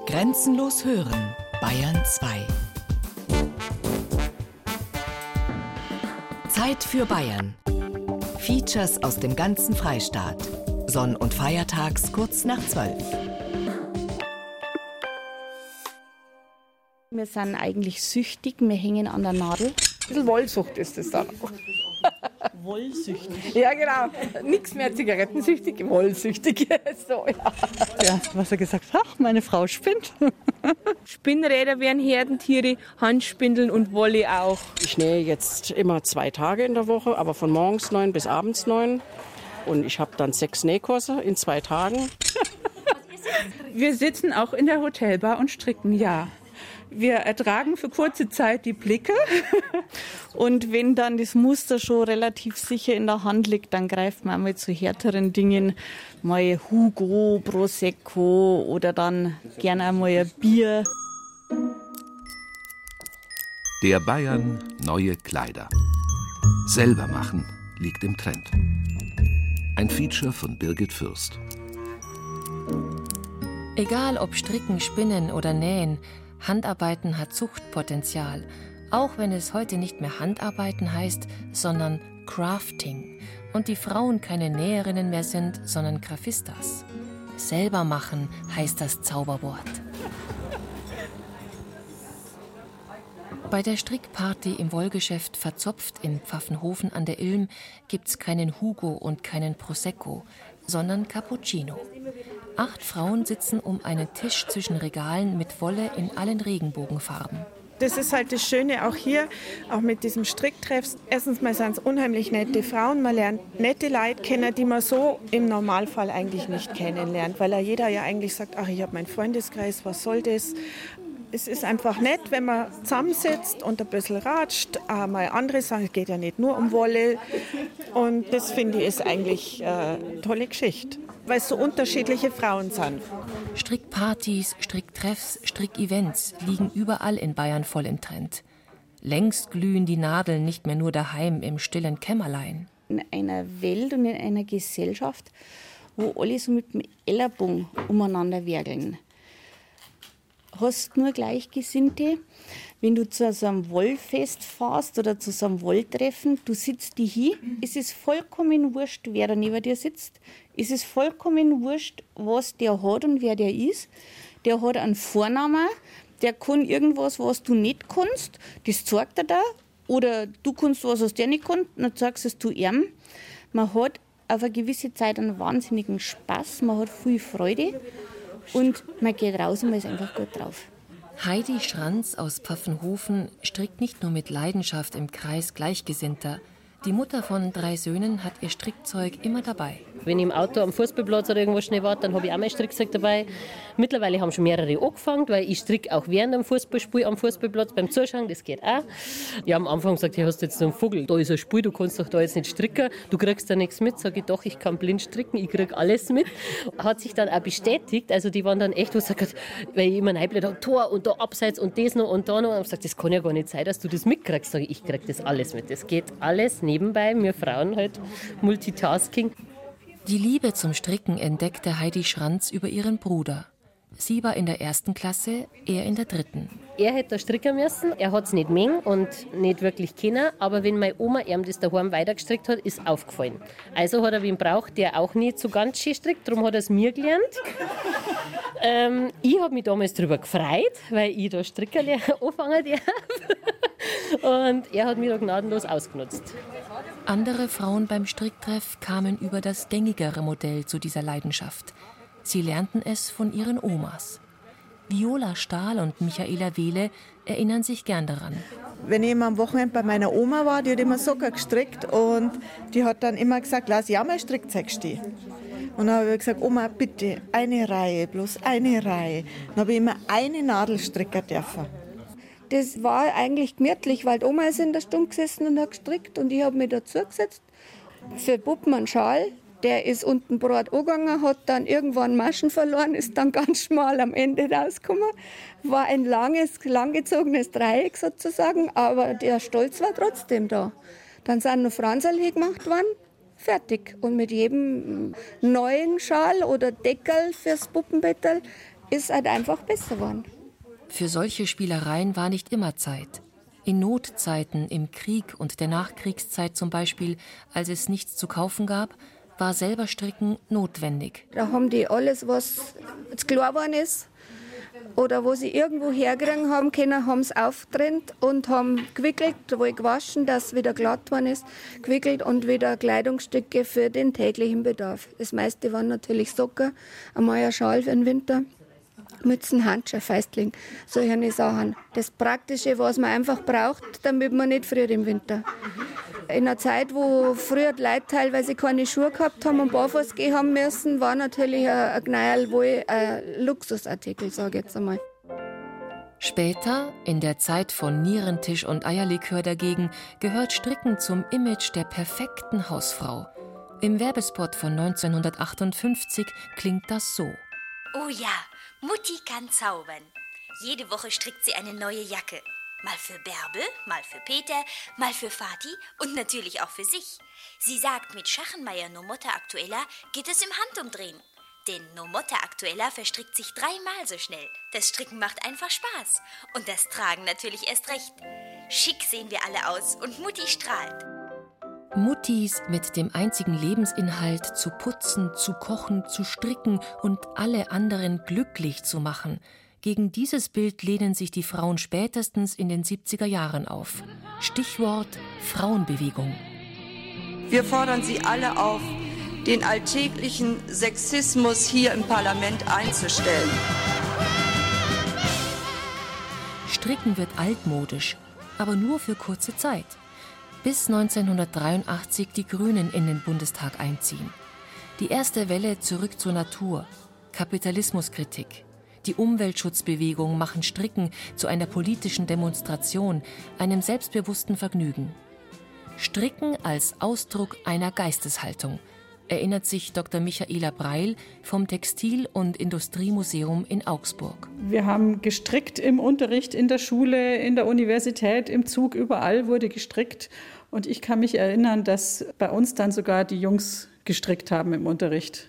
Grenzenlos hören, Bayern 2. Zeit für Bayern. Features aus dem ganzen Freistaat. Sonn- und Feiertags kurz nach 12. Wir sind eigentlich süchtig, wir hängen an der Nadel. Ein bisschen Wollsucht ist das dann. Wollsüchtig. Ja, genau. Nichts mehr zigarettensüchtig, wollsüchtig. so, ja. Ja, was er gesagt hat, ach, meine Frau spinnt. Spinnräder wären Herdentiere, Handspindeln und Wolle auch. Ich nähe jetzt immer zwei Tage in der Woche, aber von morgens neun bis abends neun. Und ich habe dann sechs Nähkurse in zwei Tagen. Wir sitzen auch in der Hotelbar und stricken, ja. Wir ertragen für kurze Zeit die Blicke. Und wenn dann das Muster schon relativ sicher in der Hand liegt, dann greift man einmal zu härteren Dingen, mal Hugo, Prosecco oder dann gerne einmal ein Bier. Der Bayern neue Kleider. Selber machen liegt im Trend. Ein Feature von Birgit Fürst. Egal ob Stricken, Spinnen oder Nähen, Handarbeiten hat Zuchtpotenzial, auch wenn es heute nicht mehr Handarbeiten heißt, sondern Crafting und die Frauen keine Näherinnen mehr sind, sondern Grafistas. Selber machen heißt das Zauberwort. Bei der Strickparty im Wollgeschäft Verzopft in Pfaffenhofen an der Ilm gibt's keinen Hugo und keinen Prosecco, sondern Cappuccino. Acht Frauen sitzen um einen Tisch zwischen Regalen mit Wolle in allen Regenbogenfarben. Das ist halt das Schöne auch hier, auch mit diesem Stricktreff. Erstens mal sind es unheimlich nette Frauen. Man lernt nette Leute kennen, die man so im Normalfall eigentlich nicht kennenlernt, weil ja jeder ja eigentlich sagt, ach, ich habe meinen Freundeskreis, was soll das? Es ist einfach nett, wenn man zusammensitzt und ein bisschen ratscht. Auch mal andere sagen, es geht ja nicht nur um Wolle. Und das finde ich ist eigentlich eine tolle Geschichte, weil es so unterschiedliche Frauen sind. Strickpartys, Stricktreffs, Strickevents liegen überall in Bayern voll im Trend. Längst glühen die Nadeln nicht mehr nur daheim im stillen Kämmerlein. In einer Welt und in einer Gesellschaft, wo alle so mit dem Ellerbogen umeinander werkeln, hast nur Gleichgesinnte. Wenn du zu so einem Wollfest fährst oder zu so einem Wolltreffen, du sitzt die hin, es vollkommen wurscht, wer da neben dir sitzt. Es ist vollkommen wurscht, was der hat und wer der ist. Der hat einen Vornamen, der kann irgendwas, was du nicht kannst, das zeigt er da. Oder du kannst was, was der nicht kann, dann zeigst es du ihm. Man hat auf eine gewisse Zeit einen wahnsinnigen Spaß, man hat viel Freude und man geht raus und man ist einfach gut drauf. Heidi Schranz aus Pfaffenhofen strickt nicht nur mit Leidenschaft im Kreis Gleichgesinnter. Die Mutter von drei Söhnen hat ihr Strickzeug immer dabei. Wenn ich im Auto am Fußballplatz oder irgendwo schnell warte, dann habe ich auch mein Strickzeug dabei. Mittlerweile haben schon mehrere angefangen, weil ich stricke auch während dem Fußballspiel am Fußballplatz beim Zuschauen, das geht auch. Habe am Anfang gesagt, hey, hast du jetzt so einen Vogel, da ist ein Spiel, du kannst doch da jetzt nicht stricken, du kriegst da nichts mit. Sage ich, doch, ich kann blind stricken, ich kriege alles mit. Hat sich dann auch bestätigt, also die waren dann echt, was sagt, weil ich immer reinblätter habe, Tor und da abseits und das noch und da noch. Und ich gesagt, das kann ja gar nicht sein, dass du das mitkriegst. Sage ich, ich kriege das alles mit. Das geht alles nebenbei, wir Frauen halt Multitasking. Die Liebe zum Stricken entdeckte Heidi Schranz über ihren Bruder. Sie war in der ersten Klasse, er in der dritten. Er hätte da stricken müssen, er hat es nicht mengen und nicht wirklich kennen, aber wenn meine Oma ihm das daheim weitergestrickt hat, ist aufgefallen. Also hat er wen braucht, der auch nicht so ganz schön strickt, darum hat er es mir gelernt. ähm, ich habe mich damals darüber gefreut, weil ich da stricken anfangen darf. und er hat mich da gnadenlos ausgenutzt. Andere Frauen beim Stricktreff kamen über das gängigere Modell zu dieser Leidenschaft. Sie lernten es von ihren Omas. Viola Stahl und Michaela Wehle erinnern sich gern daran. Wenn ich immer am Wochenende bei meiner Oma war, die hat immer Socker gestrickt und die hat dann immer gesagt, lass ja mal Strickzeug stehen. Und dann habe ich gesagt, Oma, bitte, eine Reihe, bloß eine Reihe. Dann habe ich immer eine Nadel stricken dürfen. Das war eigentlich gemütlich, weil die Oma ist in der Stunde gesessen und hat gestrickt und ich habe mich dazu gesetzt. Für Puppen einen Schal, der ist unten breit angegangen, hat dann irgendwann Maschen verloren, ist dann ganz schmal am Ende rausgekommen. War ein langes, langgezogenes Dreieck sozusagen, aber der Stolz war trotzdem da. Dann sind noch Franzl gemacht worden, fertig. Und mit jedem neuen Schal oder Deckel fürs Puppenbettel ist halt einfach besser geworden. Für solche Spielereien war nicht immer Zeit. In Notzeiten, im Krieg und der Nachkriegszeit zum Beispiel, als es nichts zu kaufen gab, war selber Stricken notwendig. Da haben die alles, was klar geworden ist, oder wo sie irgendwo herkriegen haben können, haben es aufgetrennt und haben gewickelt, wohl gewaschen, dass wieder glatt worden ist, gewickelt und wieder Kleidungsstücke für den täglichen Bedarf. Das meiste waren natürlich Socken, einmal ein Schal für den Winter. Mützen, Handschuhe, Feistling, solche Sachen. Das Praktische, was man einfach braucht, damit man nicht friert im Winter. In einer Zeit, wo früher die Leute teilweise keine Schuhe gehabt haben und barfuß gehen haben müssen, war natürlich ein Gneil wohl ein Luxusartikel, sage ich jetzt einmal. Später, in der Zeit von Nierentisch und Eierlikör dagegen, gehört Stricken zum Image der perfekten Hausfrau. Im Werbespot von 1958 klingt das so. Oh ja, Mutti kann zaubern. Jede Woche strickt sie eine neue Jacke. Mal für Bärbel, mal für Peter, mal für Vati und natürlich auch für sich. Sie sagt, mit Schachenmeier No Motta Aktuella geht es im Handumdrehen. Denn No Motta Aktuella verstrickt sich dreimal so schnell. Das Stricken macht einfach Spaß. Und das Tragen natürlich erst recht. Schick sehen wir alle aus und Mutti strahlt. Muttis mit dem einzigen Lebensinhalt zu putzen, zu kochen, zu stricken und alle anderen glücklich zu machen. Gegen dieses Bild lehnen sich die Frauen spätestens in den 70er Jahren auf. Stichwort Frauenbewegung. Wir fordern Sie alle auf, den alltäglichen Sexismus hier im Parlament einzustellen. Stricken wird altmodisch, aber nur für kurze Zeit bis 1983 die Grünen in den Bundestag einziehen. Die erste Welle zurück zur Natur, Kapitalismuskritik, die Umweltschutzbewegung machen Stricken zu einer politischen Demonstration, einem selbstbewussten Vergnügen. Stricken als Ausdruck einer Geisteshaltung, erinnert sich Dr. Michaela Breil vom Textil- und Industriemuseum in Augsburg. Wir haben gestrickt im Unterricht, in der Schule, in der Universität, im Zug, überall wurde gestrickt. Und ich kann mich erinnern, dass bei uns dann sogar die Jungs gestrickt haben im Unterricht.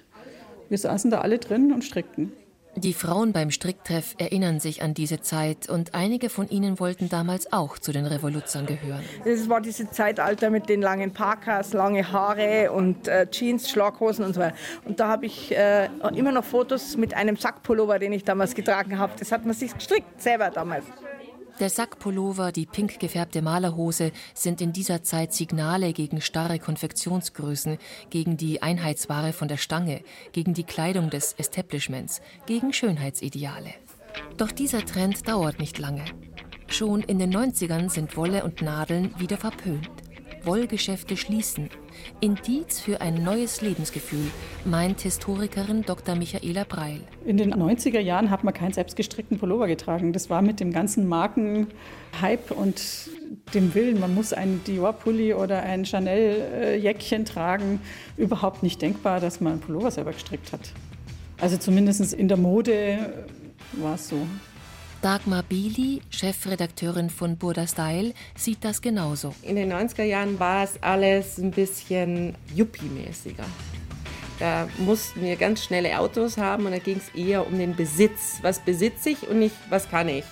Wir saßen da alle drin und strickten. Die Frauen beim Stricktreff erinnern sich an diese Zeit und einige von ihnen wollten damals auch zu den Revoluzern gehören. Es war dieses Zeitalter mit den langen Parkas, lange Haare und äh, Jeans, Schlaghosen und so weiter. Und da habe ich äh, immer noch Fotos mit einem Sackpullover, den ich damals getragen habe. Das hat man sich gestrickt, selber damals. Der Sackpullover, die pink gefärbte Malerhose sind in dieser Zeit Signale gegen starre Konfektionsgrößen, gegen die Einheitsware von der Stange, gegen die Kleidung des Establishments, gegen Schönheitsideale. Doch dieser Trend dauert nicht lange. Schon in den 90ern sind Wolle und Nadeln wieder verpönt. Wollgeschäfte schließen. Indiz für ein neues Lebensgefühl, meint Historikerin Dr. Michaela Breil. In den 90er Jahren hat man keinen selbstgestrickten Pullover getragen. Das war mit dem ganzen Markenhype und dem Willen, man muss einen Dior-Pulli oder ein Chanel-Jäckchen tragen, überhaupt nicht denkbar, dass man einen Pullover selber gestrickt hat. Also zumindest in der Mode war es so. Dagmar Bili, Chefredakteurin von Burda Style, sieht das genauso. In den 90er Jahren war es alles ein bisschen Yuppie-mäßiger. Da mussten wir ganz schnelle Autos haben und da ging es eher um den Besitz. Was besitze ich und nicht, was kann ich.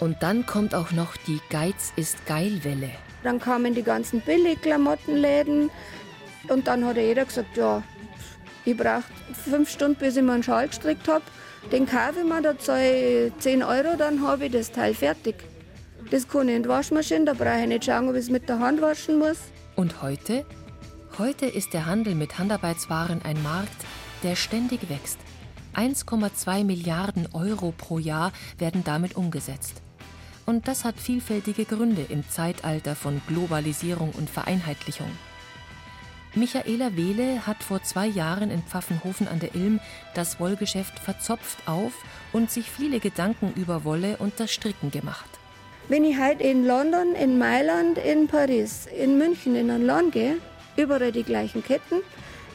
Und dann kommt auch noch die Geiz ist geil-Welle. Dann kamen die ganzen Billigklamottenläden und dann hat jeder gesagt, ja, ich brauche fünf Stunden, bis ich mir einen Schal gestrickt habe. Den kaufe ich mir, da zahle ich 10 Euro, dann habe ich das Teil fertig. Das kann ich in die Waschmaschine, da brauche ich nicht schauen, ob ich es mit der Hand waschen muss. Und heute? Heute ist der Handel mit Handarbeitswaren ein Markt, der ständig wächst. 1,2 Milliarden Euro pro Jahr werden damit umgesetzt. Und das hat vielfältige Gründe im Zeitalter von Globalisierung und Vereinheitlichung. Michaela Wehle hat vor zwei Jahren in Pfaffenhofen an der Ilm das Wollgeschäft verzopft auf und sich viele Gedanken über Wolle und das Stricken gemacht. Wenn ich heute in London, in Mailand, in Paris, in München in ein Land gehe, überall die gleichen Ketten,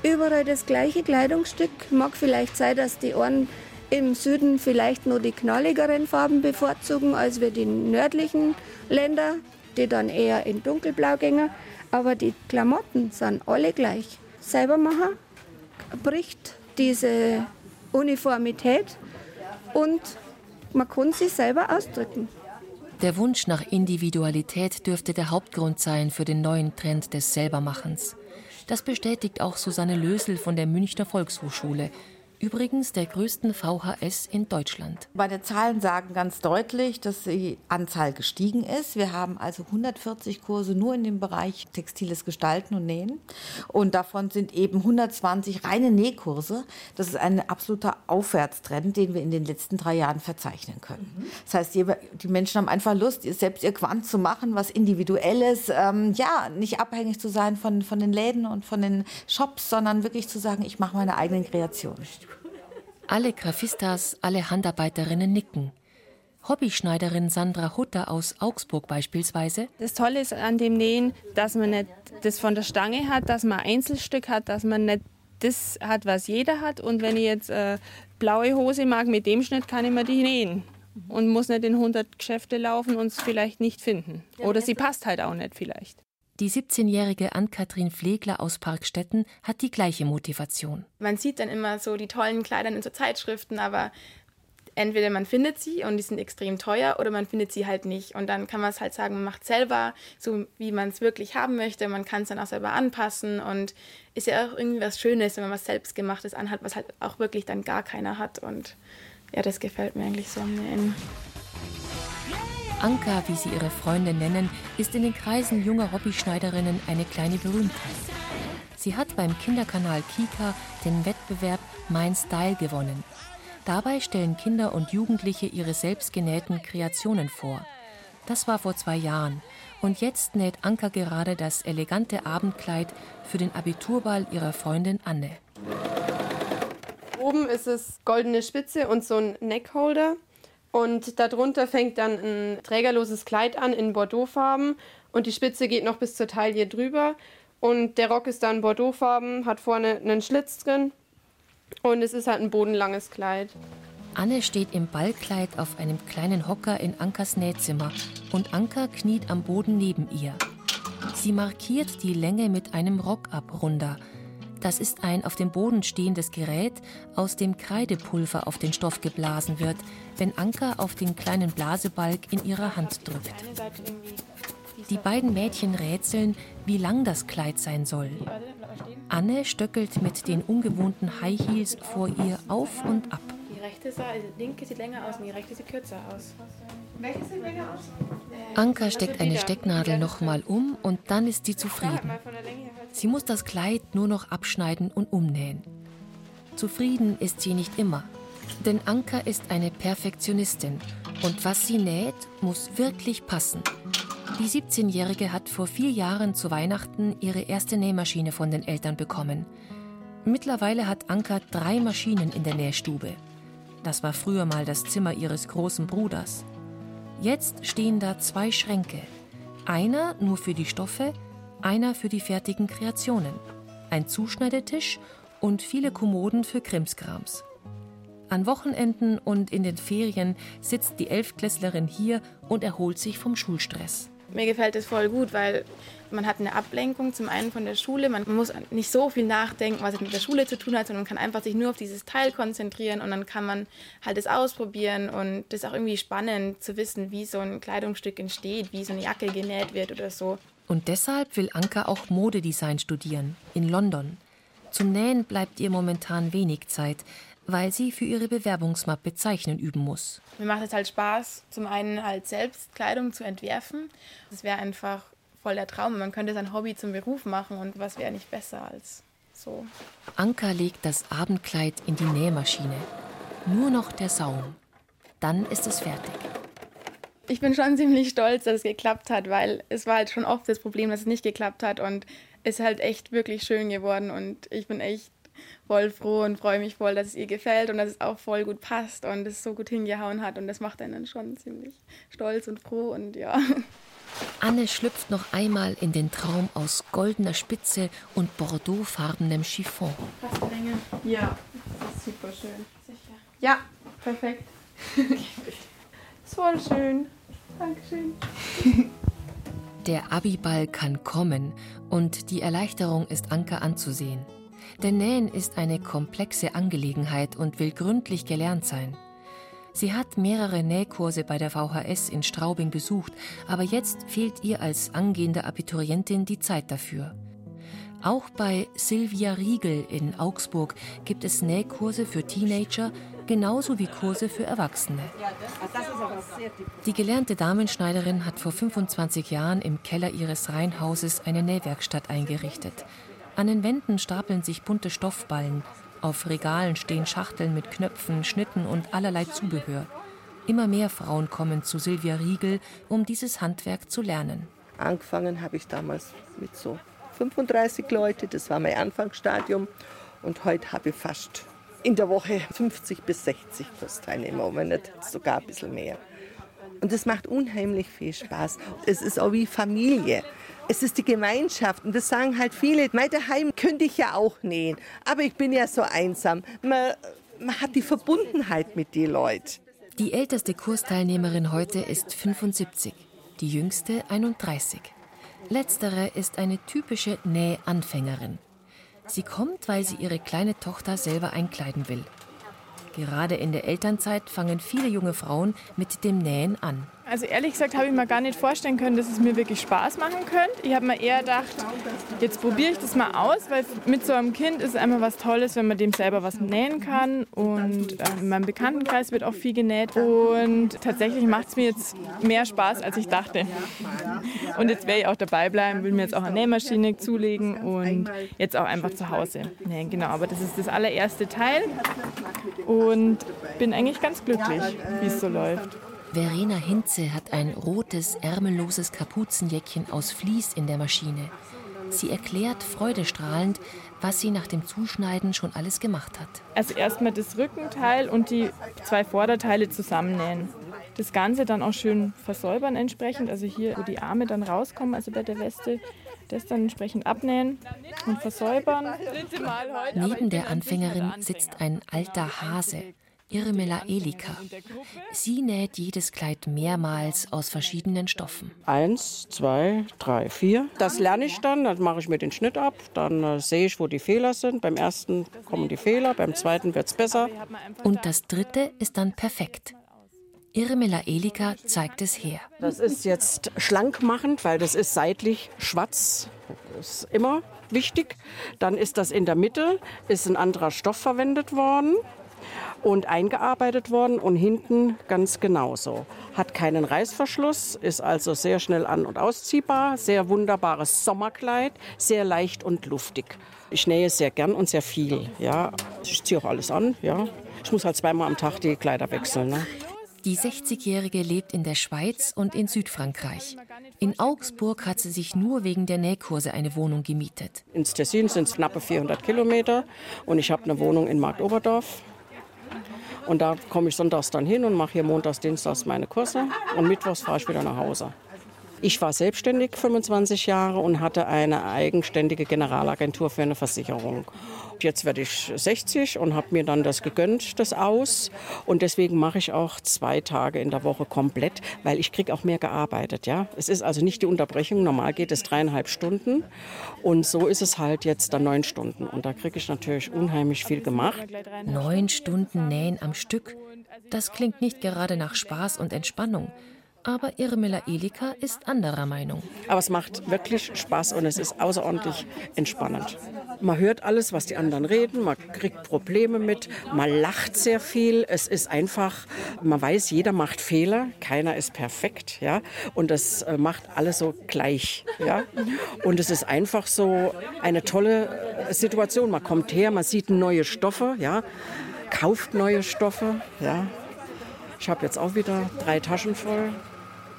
überall das gleiche Kleidungsstück. Mag vielleicht sein, dass die einen im Süden vielleicht nur die knalligeren Farben bevorzugen als wir die nördlichen Länder, die dann eher in dunkelblau gehen. Aber die Klamotten sind alle gleich. Selber machen bricht diese Uniformität und man kann sich selber ausdrücken. Der Wunsch nach Individualität dürfte der Hauptgrund sein für den neuen Trend des Selbermachens. Das bestätigt auch Susanne Lösel von der Münchner Volkshochschule, übrigens der größten VHS in Deutschland. Meine Zahlen sagen ganz deutlich, dass die Anzahl gestiegen ist. Wir haben also 140 Kurse nur in dem Bereich textiles Gestalten und Nähen. Und davon sind eben 120 reine Nähkurse. Das ist ein absoluter Aufwärtstrend, den wir in den letzten drei Jahren verzeichnen können. Das heißt, die Menschen haben einfach Lust, selbst ihr Quant zu machen, was Individuelles. Ähm, ja, nicht abhängig zu sein von, von den Läden und von den Shops, sondern wirklich zu sagen, ich mache meine eigenen Kreationen. Alle Grafistas, alle Handarbeiterinnen nicken. Hobbyschneiderin Sandra Hutter aus Augsburg beispielsweise. Das Tolle ist an dem Nähen, dass man nicht das von der Stange hat, dass man ein Einzelstück hat, dass man nicht das hat, was jeder hat. Und wenn ich jetzt äh, blaue Hose mag mit dem Schnitt, kann ich mir die nähen. Und muss nicht in 100 Geschäfte laufen und es vielleicht nicht finden. Oder sie passt halt auch nicht vielleicht. Die 17-jährige Ann-Kathrin Pflegler aus Parkstetten hat die gleiche Motivation. Man sieht dann immer so die tollen Kleider in so Zeitschriften, aber entweder man findet sie und die sind extrem teuer oder man findet sie halt nicht. Und dann kann man es halt sagen, man macht selber, so wie man es wirklich haben möchte. Man kann es dann auch selber anpassen und ist ja auch irgendwie was Schönes, wenn man was selbstgemachtes anhat, was halt auch wirklich dann gar keiner hat. Und ja, das gefällt mir eigentlich so am Nähen. Anka, wie sie ihre Freunde nennen, ist in den Kreisen junger Hobbyschneiderinnen eine kleine Berühmtheit. Sie hat beim Kinderkanal Kika den Wettbewerb Mein Style gewonnen. Dabei stellen Kinder und Jugendliche ihre selbstgenähten Kreationen vor. Das war vor zwei Jahren. Und jetzt näht Anka gerade das elegante Abendkleid für den Abiturball ihrer Freundin Anne. Oben ist es goldene Spitze und so ein Neckholder. Und darunter fängt dann ein trägerloses Kleid an in Bordeauxfarben und die Spitze geht noch bis zur Taille drüber. Und der Rock ist dann Bordeauxfarben, hat vorne einen Schlitz drin und es ist halt ein bodenlanges Kleid. Anne steht im Ballkleid auf einem kleinen Hocker in Ankas Nähzimmer und Anka kniet am Boden neben ihr. Sie markiert die Länge mit einem Rockabrunder. Das ist ein auf dem Boden stehendes Gerät, aus dem Kreidepulver auf den Stoff geblasen wird, wenn Anka auf den kleinen Blasebalg in ihrer Hand drückt. Die beiden Mädchen rätseln, wie lang das Kleid sein soll. Anne stöckelt mit den ungewohnten High Heels vor ihr auf und ab. Die rechte Seite, die linke sieht länger aus und die rechte sieht kürzer aus. Anka steckt eine Stecknadel nochmal um und dann ist sie zufrieden. Sie muss das Kleid nur noch abschneiden und umnähen. Zufrieden ist sie nicht immer, denn Anka ist eine Perfektionistin und was sie näht, muss wirklich passen. Die 17-Jährige hat vor vier Jahren zu Weihnachten ihre erste Nähmaschine von den Eltern bekommen. Mittlerweile hat Anka drei Maschinen in der Nähstube. Das war früher mal das Zimmer ihres großen Bruders. Jetzt stehen da zwei Schränke. Einer nur für die Stoffe, einer für die fertigen Kreationen. Ein Zuschneidetisch und viele Kommoden für Krimskrams. An Wochenenden und in den Ferien sitzt die Elfklässlerin hier und erholt sich vom Schulstress. Mir gefällt es voll gut, weil man hat eine Ablenkung zum einen von der Schule. Man muss nicht so viel nachdenken, was es mit der Schule zu tun hat, sondern man kann einfach sich nur auf dieses Teil konzentrieren und dann kann man halt es ausprobieren und das ist auch irgendwie spannend zu wissen, wie so ein Kleidungsstück entsteht, wie so eine Jacke genäht wird oder so. Und deshalb will Anka auch Modedesign studieren in London. Zum Nähen bleibt ihr momentan wenig Zeit, weil sie für ihre Bewerbungsmappe Zeichnen üben muss. Mir macht es halt Spaß, zum einen halt selbst Kleidung zu entwerfen. Das wäre einfach voll der Traum. Man könnte sein Hobby zum Beruf machen und was wäre nicht besser als so. Anka legt das Abendkleid in die Nähmaschine. Nur noch der Saum. Dann ist es fertig. Ich bin schon ziemlich stolz, dass es geklappt hat, weil es war halt schon oft das Problem, dass es nicht geklappt hat und es ist halt echt wirklich schön geworden und ich bin echt voll froh und freue mich voll, dass es ihr gefällt und dass es auch voll gut passt und es so gut hingehauen hat und das macht einen schon ziemlich stolz und froh und ja. Anne schlüpft noch einmal in den Traum aus goldener Spitze und bordeauxfarbenem Chiffon. Passt Länge? Ja, das ist super schön. Sicher. Ja, perfekt. ist voll schön. Dankeschön. Der Abiball kann kommen und die Erleichterung ist Anke anzusehen. Denn Nähen ist eine komplexe Angelegenheit und will gründlich gelernt sein. Sie hat mehrere Nähkurse bei der VHS in Straubing besucht, aber jetzt fehlt ihr als angehende Abiturientin die Zeit dafür. Auch bei Silvia Riegel in Augsburg gibt es Nähkurse für Teenager, genauso wie Kurse für Erwachsene. Die gelernte Damenschneiderin hat vor 25 Jahren im Keller ihres Reihenhauses eine Nähwerkstatt eingerichtet. An den Wänden stapeln sich bunte Stoffballen, auf Regalen stehen Schachteln mit Knöpfen, Schnitten und allerlei Zubehör. Immer mehr Frauen kommen zu Silvia Riegel, um dieses Handwerk zu lernen. Angefangen habe ich damals mit so 35 Leute, das war mein Anfangsstadium. Und heute habe ich fast in der Woche 50 bis 60 Kursteilnehmer, wenn nicht sogar ein bisschen mehr. Und es macht unheimlich viel Spaß. Es ist auch wie Familie. Es ist die Gemeinschaft. Und das sagen halt viele. Mein daheim könnte ich ja auch nähen. Aber ich bin ja so einsam. Man, man hat die Verbundenheit mit den Leuten. Die älteste Kursteilnehmerin heute ist 75, die jüngste 31. Letztere ist eine typische Nähanfängerin. Sie kommt, weil sie ihre kleine Tochter selber einkleiden will. Gerade in der Elternzeit fangen viele junge Frauen mit dem Nähen an. Also ehrlich gesagt habe ich mir gar nicht vorstellen können, dass es mir wirklich Spaß machen könnte. Ich habe mir eher gedacht, jetzt probiere ich das mal aus, weil mit so einem Kind ist es einfach was Tolles, wenn man dem selber was nähen kann. Und äh, in meinem Bekanntenkreis wird auch viel genäht. Und tatsächlich macht es mir jetzt mehr Spaß, als ich dachte. Und jetzt werde ich auch dabei bleiben, will mir jetzt auch eine Nähmaschine zulegen und jetzt auch einfach zu Hause nähen. Genau, aber das ist das allererste Teil und bin eigentlich ganz glücklich, wie es so läuft. Verena Hinze hat ein rotes, ärmelloses Kapuzenjäckchen aus Vlies in der Maschine. Sie erklärt freudestrahlend, was sie nach dem Zuschneiden schon alles gemacht hat. Also erstmal das Rückenteil und die zwei Vorderteile zusammennähen. Das Ganze dann auch schön versäubern entsprechend, also hier, wo die Arme dann rauskommen, also bei der Weste, das dann entsprechend abnähen und versäubern. Neben der Anfängerin sitzt ein alter Hase, Irmela Elika. Sie näht jedes Kleid mehrmals aus verschiedenen Stoffen. Eins, zwei, drei, vier. Das lerne ich dann, dann mache ich mir den Schnitt ab, dann äh, sehe ich, wo die Fehler sind. Beim ersten kommen die Fehler, beim zweiten wird es besser. Und das dritte ist dann perfekt. Irmela Elika zeigt es her. Das ist jetzt schlank machend, weil das ist seitlich schwarz. Das ist immer wichtig. Dann ist das in der Mitte, ist ein anderer Stoff verwendet worden und eingearbeitet worden und hinten ganz genauso. Hat keinen Reißverschluss, ist also sehr schnell an- und ausziehbar, sehr wunderbares Sommerkleid, sehr leicht und luftig. Ich nähe sehr gern und sehr viel. Ja. Ich ziehe auch alles an. Ja. Ich muss halt zweimal am Tag die Kleider wechseln. Ne. Die 60-Jährige lebt in der Schweiz und in Südfrankreich. In Augsburg hat sie sich nur wegen der Nähkurse eine Wohnung gemietet. Ins Tessin sind es knappe 400 Kilometer und ich habe eine Wohnung in Marktoberdorf. Und da komme ich sonntags dann hin und mache hier montags, dienstags meine Kurse und mittwochs fahre ich wieder nach Hause. Ich war selbstständig 25 Jahre und hatte eine eigenständige Generalagentur für eine Versicherung. Jetzt werde ich 60 und habe mir dann das gegönnt, das aus. Und deswegen mache ich auch zwei Tage in der Woche komplett, weil ich kriege auch mehr gearbeitet. Ja? Es ist also nicht die Unterbrechung. Normal geht es dreieinhalb Stunden. Und so ist es halt jetzt dann neun Stunden. Und da kriege ich natürlich unheimlich viel gemacht. Neun Stunden Nähen am Stück. Das klingt nicht gerade nach Spaß und Entspannung. Aber Irmela Elika ist anderer Meinung. Aber es macht wirklich Spaß und es ist außerordentlich entspannend. Man hört alles, was die anderen reden, man kriegt Probleme mit, man lacht sehr viel. Es ist einfach, man weiß, jeder macht Fehler, keiner ist perfekt, ja. Und das äh, macht alles so gleich, ja. Und es ist einfach so eine tolle äh, Situation. Man kommt her, man sieht neue Stoffe, ja, kauft neue Stoffe, ja. Ich habe jetzt auch wieder drei Taschen voll.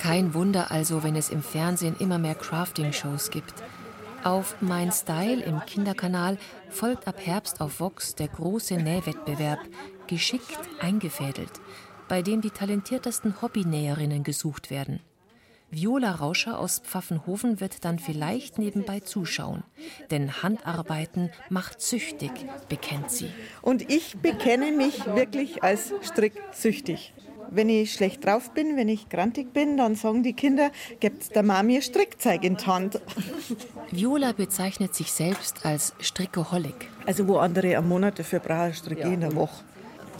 Kein Wunder also, wenn es im Fernsehen immer mehr Crafting-Shows gibt. Auf Mein Style im Kinderkanal folgt ab Herbst auf Vox der große Nähwettbewerb, geschickt eingefädelt, bei dem die talentiertesten Hobbynäherinnen gesucht werden. Viola Rauscher aus Pfaffenhofen wird dann vielleicht nebenbei zuschauen. Denn Handarbeiten macht süchtig, bekennt sie. Und ich bekenne mich wirklich als stricksüchtig. Wenn ich schlecht drauf bin, wenn ich grantig bin, dann sagen die Kinder, gibt der Mami Strickzeug in die Hand. Viola bezeichnet sich selbst als Strickoholik. Also wo andere am Monat dafür brauchen, stricke ich in der Woche.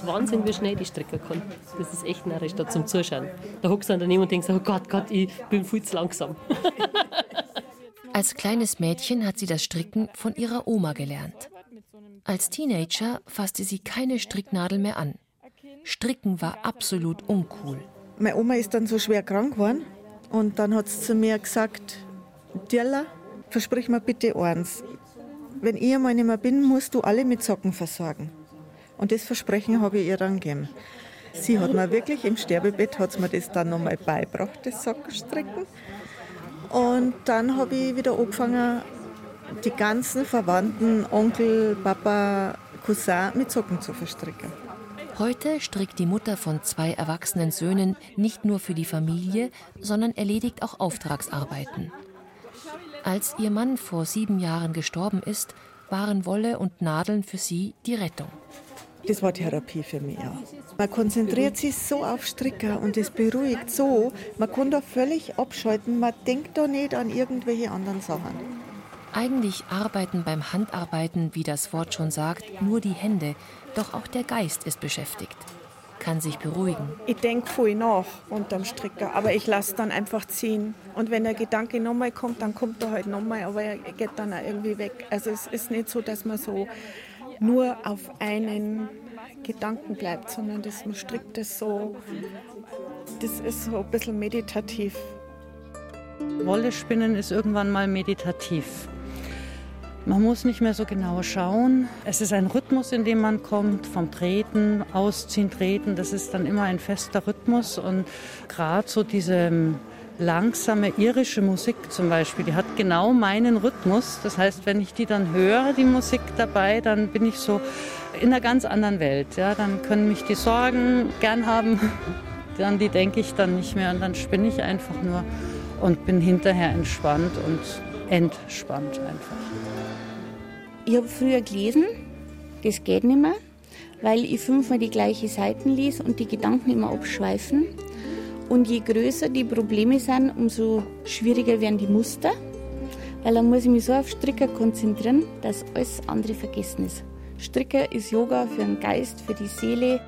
Wahnsinn, wie schnell die stricken kann. Das ist echt narrisch da zum Zuschauen. Da hockst du dann daneben und denkst, oh Gott, Gott, ich bin viel zu langsam. Als kleines Mädchen hat sie das Stricken von ihrer Oma gelernt. Als Teenager fasste sie keine Stricknadel mehr an. Stricken war absolut uncool. Meine Oma ist dann so schwer krank geworden und dann hat sie zu mir gesagt, Dirla, versprich mir bitte eins. Wenn ich einmal nicht mehr bin, musst du alle mit Socken versorgen. Und das Versprechen habe ich ihr dann gegeben. Sie hat mir wirklich im Sterbebett hat mir das dann nochmal beigebracht, das Sockenstricken. Und dann habe ich wieder angefangen, die ganzen Verwandten, Onkel, Papa, Cousin mit Socken zu verstricken. Heute strickt die Mutter von zwei erwachsenen Söhnen nicht nur für die Familie, sondern erledigt auch Auftragsarbeiten. Als ihr Mann vor sieben Jahren gestorben ist, waren Wolle und Nadeln für sie die Rettung. Das war Therapie für mich. Ja. Man konzentriert sich so auf Stricker und es beruhigt so. Man kann da völlig abschalten. Man denkt da nicht an irgendwelche anderen Sachen. Eigentlich arbeiten beim Handarbeiten, wie das Wort schon sagt, nur die Hände, doch auch der Geist ist beschäftigt, kann sich beruhigen. Ich denke voll nach unterm Stricker, aber ich lasse dann einfach ziehen. Und wenn der Gedanke nochmal kommt, dann kommt er halt nochmal, aber er geht dann auch irgendwie weg. Also es ist nicht so, dass man so nur auf einen Gedanken bleibt, sondern das, man strickt das so, das ist so ein bisschen meditativ. Wolle spinnen ist irgendwann mal meditativ. Man muss nicht mehr so genau schauen. Es ist ein Rhythmus, in dem man kommt, vom Treten, Ausziehen, Treten. Das ist dann immer ein fester Rhythmus. Und gerade so diese langsame irische Musik zum Beispiel, die hat genau meinen Rhythmus. Das heißt, wenn ich die dann höre, die Musik dabei, dann bin ich so in einer ganz anderen Welt. Ja, dann können mich die Sorgen gern haben, dann die denke ich dann nicht mehr und dann spinne ich einfach nur und bin hinterher entspannt und entspannt einfach. Ich habe früher gelesen, das geht nicht mehr, weil ich fünfmal die gleiche Seiten lese und die Gedanken immer abschweifen. Und je größer die Probleme sind, umso schwieriger werden die Muster, weil dann muss ich mich so auf Stricker konzentrieren, dass alles andere vergessen ist. Stricker ist Yoga für den Geist, für die Seele.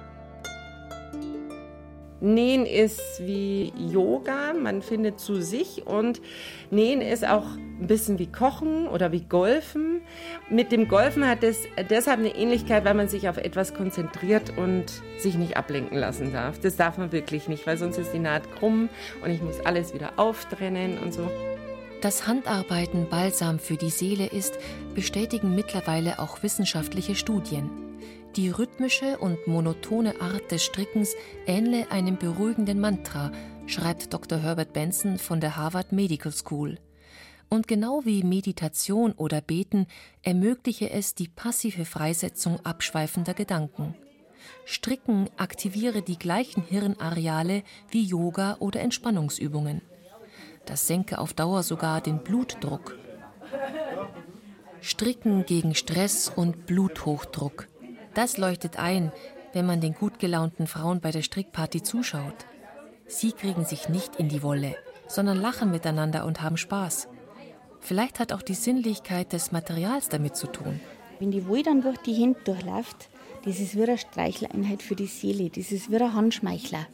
Nähen ist wie Yoga, man findet zu sich und Nähen ist auch ein bisschen wie Kochen oder wie Golfen. Mit dem Golfen hat es deshalb eine Ähnlichkeit, weil man sich auf etwas konzentriert und sich nicht ablenken lassen darf. Das darf man wirklich nicht, weil sonst ist die Naht krumm und ich muss alles wieder auftrennen und so. Dass Handarbeiten Balsam für die Seele ist, bestätigen mittlerweile auch wissenschaftliche Studien. Die rhythmische und monotone Art des Strickens ähnle einem beruhigenden Mantra, schreibt Dr. Herbert Benson von der Harvard Medical School. Und genau wie Meditation oder Beten ermögliche es die passive Freisetzung abschweifender Gedanken. Stricken aktiviere die gleichen Hirnareale wie Yoga oder Entspannungsübungen. Das senke auf Dauer sogar den Blutdruck. Stricken gegen Stress und Bluthochdruck. Das leuchtet ein, wenn man den gut gelaunten Frauen bei der Strickparty zuschaut. Sie kriegen sich nicht in die Wolle, sondern lachen miteinander und haben Spaß. Vielleicht hat auch die Sinnlichkeit des Materials damit zu tun. Wenn die Wolle dann durch die Hände durchläuft, das ist wie eine Streicheleinheit für die Seele, das ist wie ein Handschmeichler.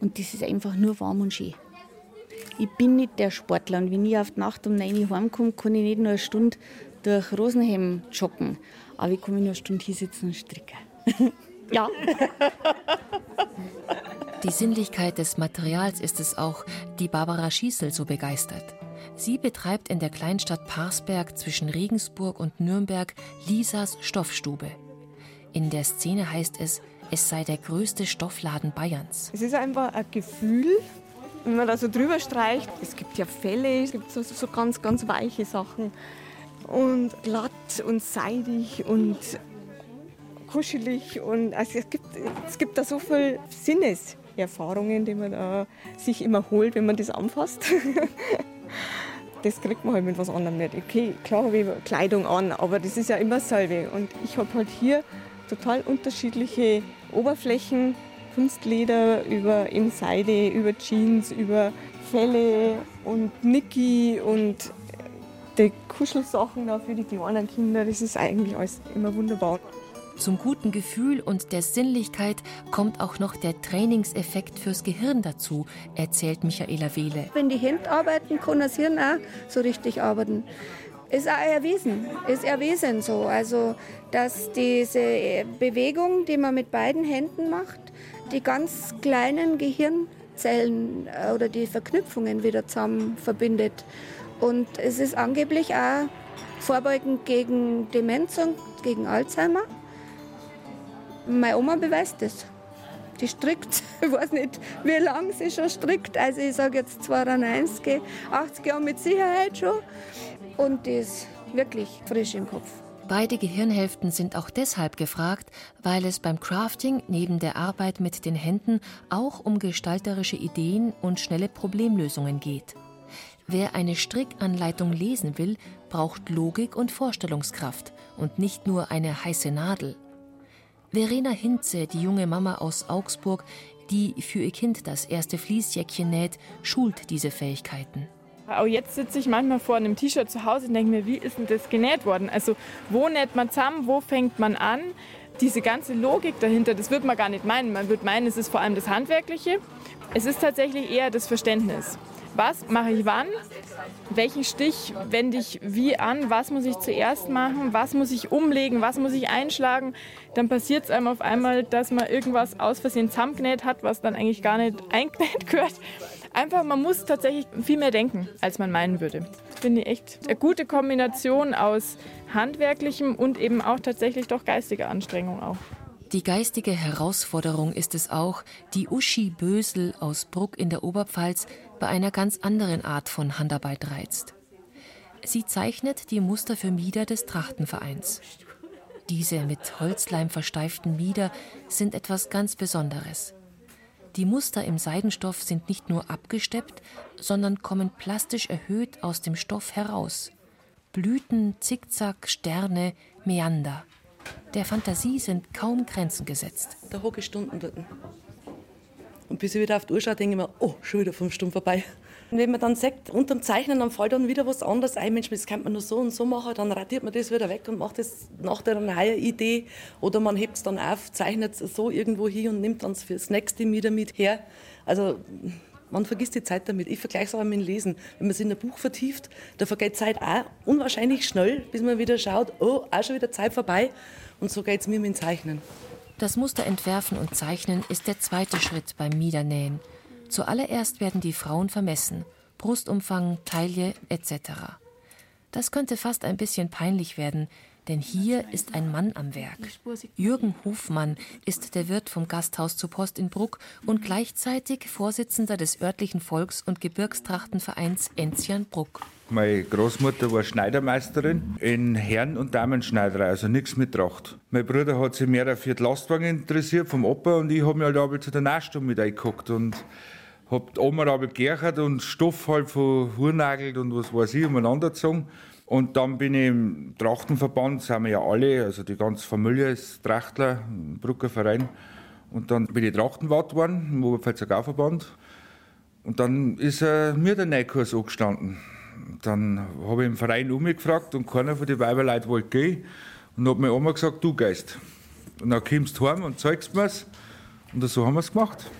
Und das ist einfach nur warm und schön. Ich bin nicht der Sportler und wenn ich auf die Nacht um 9 Uhr heimkomme, kann ich nicht nur eine Stunde durch Rosenheim joggen. Aber ich kann mich nur eine Stunde hier sitzen und stricken. ja. Die Sinnlichkeit des Materials ist es auch, die Barbara Schießel so begeistert. Sie betreibt in der Kleinstadt Parsberg zwischen Regensburg und Nürnberg Lisas Stoffstube. In der Szene heißt es, es sei der größte Stoffladen Bayerns. Es ist einfach ein Gefühl, wenn man da so drüber streicht. Es gibt ja Felle, es gibt so, so ganz, ganz weiche Sachen und glatt und seidig und kuschelig und also es gibt, es gibt da so viele Sinneserfahrungen, die man da sich immer holt, wenn man das anfasst. das kriegt man halt mit was anderem nicht. Okay, klar habe ich Kleidung an, aber das ist ja immer dasselbe. Und ich habe halt hier total unterschiedliche Oberflächen, Kunstleder über in Seide, über Jeans, über Felle und Niki und die Kuschelsachen da für die kleinen Kinder, das ist eigentlich alles immer wunderbar. Zum guten Gefühl und der Sinnlichkeit kommt auch noch der Trainingseffekt fürs Gehirn dazu, erzählt Michaela Wehle. Wenn die Hände arbeiten, kann das Hirn auch so richtig arbeiten. Ist auch erwiesen, ist erwiesen so. Also, dass diese Bewegung, die man mit beiden Händen macht, die ganz kleinen Gehirnzellen äh, oder die Verknüpfungen wieder zusammen verbindet. Und es ist angeblich auch vorbeugend gegen Demenz und gegen Alzheimer. Meine Oma beweist das. Die strickt, ich weiß nicht, wie lange sie schon strickt. Also ich sage jetzt 92, 80 Jahre mit Sicherheit schon. Und die ist wirklich frisch im Kopf. Beide Gehirnhälften sind auch deshalb gefragt, weil es beim Crafting neben der Arbeit mit den Händen auch um gestalterische Ideen und schnelle Problemlösungen geht. Wer eine Strickanleitung lesen will, braucht Logik und Vorstellungskraft und nicht nur eine heiße Nadel. Verena Hinze, die junge Mama aus Augsburg, die für ihr Kind das erste Fließjäckchen näht, schult diese Fähigkeiten. Auch jetzt sitze ich manchmal vor einem T-Shirt zu Hause und denke mir, wie ist denn das genäht worden? Also wo näht man zusammen, wo fängt man an? Diese ganze Logik dahinter, das wird man gar nicht meinen. Man wird meinen, es ist vor allem das Handwerkliche. Es ist tatsächlich eher das Verständnis. Was mache ich wann? welchen Stich wende ich wie an, was muss ich zuerst machen, was muss ich umlegen, was muss ich einschlagen. Dann passiert es einem auf einmal, dass man irgendwas aus Versehen zusammengenäht hat, was dann eigentlich gar nicht eingenäht gehört. Einfach, man muss tatsächlich viel mehr denken, als man meinen würde. Finde ich echt eine gute Kombination aus handwerklichem und eben auch tatsächlich doch geistiger Anstrengung auch. Die geistige Herausforderung ist es auch, die Uschi Bösel aus Bruck in der Oberpfalz bei einer ganz anderen Art von Handarbeit reizt. Sie zeichnet die Muster für Mieder des Trachtenvereins. Diese mit Holzleim versteiften Mieder sind etwas ganz Besonderes. Die Muster im Seidenstoff sind nicht nur abgesteppt, sondern kommen plastisch erhöht aus dem Stoff heraus. Blüten, Zickzack, Sterne, Meander. Der Fantasie sind kaum Grenzen gesetzt. Da hocke ich Stunden dort. Und bis ich wieder auf die Uhr schaue, denke ich mir, oh, schon wieder fünf Stunden vorbei. Und wenn man dann sagt, unterm Zeichnen, dann fällt dann wieder was anderes ein. Mensch, das könnte man nur so und so machen. Dann radiert man das wieder weg und macht das nach der neuen Idee. Oder man hebt es dann auf, zeichnet es so irgendwo hin und nimmt dann fürs nächste wieder mit her. Also man vergisst die Zeit damit. Ich vergleiche es aber mit dem Lesen. Wenn man sich in ein Buch vertieft, da vergeht Zeit auch unwahrscheinlich schnell, bis man wieder schaut, oh, auch schon wieder Zeit vorbei. Und so geht es mir mit dem Zeichnen. Das Muster entwerfen und zeichnen ist der zweite Schritt beim Miedernähen. Zuallererst werden die Frauen vermessen. Brustumfang, Taille etc. Das könnte fast ein bisschen peinlich werden, denn hier ist ein Mann am Werk. Jürgen Hofmann ist der Wirt vom Gasthaus zur Post in Bruck und gleichzeitig Vorsitzender des örtlichen Volks- und Gebirgstrachtenvereins Enzian Bruck. Meine Großmutter war Schneidermeisterin in Herren- und Damenschneiderei, also nichts mit Tracht. Mein Bruder hat sich mehr für die Lastwagen interessiert vom Opa und ich habe mich halt aber zu der Nachstunde mit eingeguckt und habe die Oma aber und Stoff halt von Hurnagelt und was weiß ich umeinander gezogen. Und dann bin ich im Trachtenverband, sind wir ja alle, also die ganze Familie ist Trachtler, Brucker Verein. Und dann bin ich Trachtenwart geworden, im Oberpfälzer Gauverband. Und dann ist äh, mir der Neikurs angestanden. Dann habe ich im Verein umgefragt und keiner von den Weiberleuten wollte gehen. Und hat meine Oma gesagt, du gehst. Und dann kommst du heim und zeigst mir's. Und so haben wir es gemacht.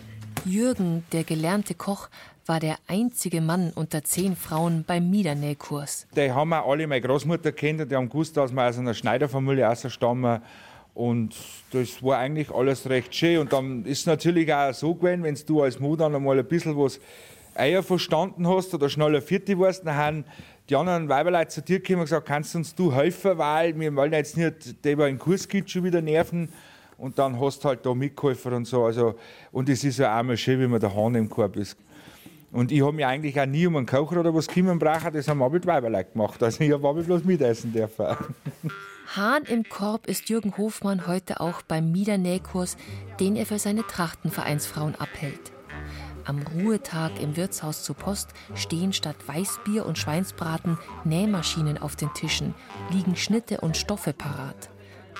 Jürgen, der gelernte Koch, war der einzige Mann unter zehn Frauen beim Miedernähkurs. Die haben auch alle meine Großmutter kennt, die haben gewusst, dass wir aus einer Schneiderfamilie stammen. Und das war eigentlich alles recht schön. Und dann ist es natürlich auch so gewesen, wenn du als Mutter einmal ein bisschen was Eier verstanden hast oder schneller Vierte warst, dann haben die anderen Weiberleute zu dir gekommen und gesagt, kannst du uns du helfen, weil wir wollen jetzt nicht, der über den Kurs geht, schon wieder nerven. Und dann hast du halt da mitgeholfen und so. Also, und es ist ja auch mal schön, wenn man der Hahn im Korb ist. Und ich habe mich eigentlich auch nie um einen Kocher oder was kümmern brauchen, das haben aber die Weiberleute gemacht. Also ich habe bloß mitessen dürfen. Hahn im Korb ist Jürgen Hofmann heute auch beim Miedernähkurs, den er für seine Trachtenvereinsfrauen abhält. Am Ruhetag im Wirtshaus zur Post stehen statt Weißbier und Schweinsbraten Nähmaschinen auf den Tischen, liegen Schnitte und Stoffe parat.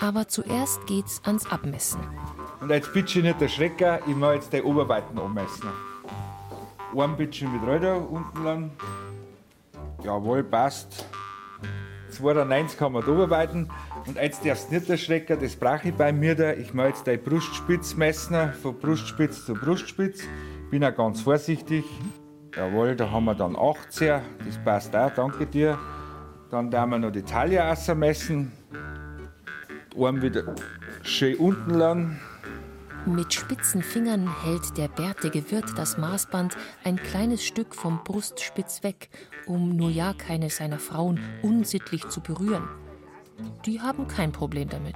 Aber zuerst geht's ans Abmessen. Und jetzt bitte nicht der Schrecker, ich mache jetzt die Oberweiten abmessen. Ein bisschen mit Räder unten lang. Jawohl, passt. 92 kann man da arbeiten. Und jetzt darfst du nicht erschrecken, das brauche ich bei mir da. Ich mache jetzt deine Brustspitz messen, von Brustspitz zu Brustspitz. Bin auch ganz vorsichtig. Jawohl, da haben wir dann 18. Das passt auch, danke dir. Dann werden wir noch die Taille messen. Arme wieder schön unten lang. Mit spitzen Fingern hält der bärtige Wirt das Maßband ein kleines Stück vom Brustspitz weg, um nur ja keine seiner Frauen unsittlich zu berühren. Die haben kein Problem damit.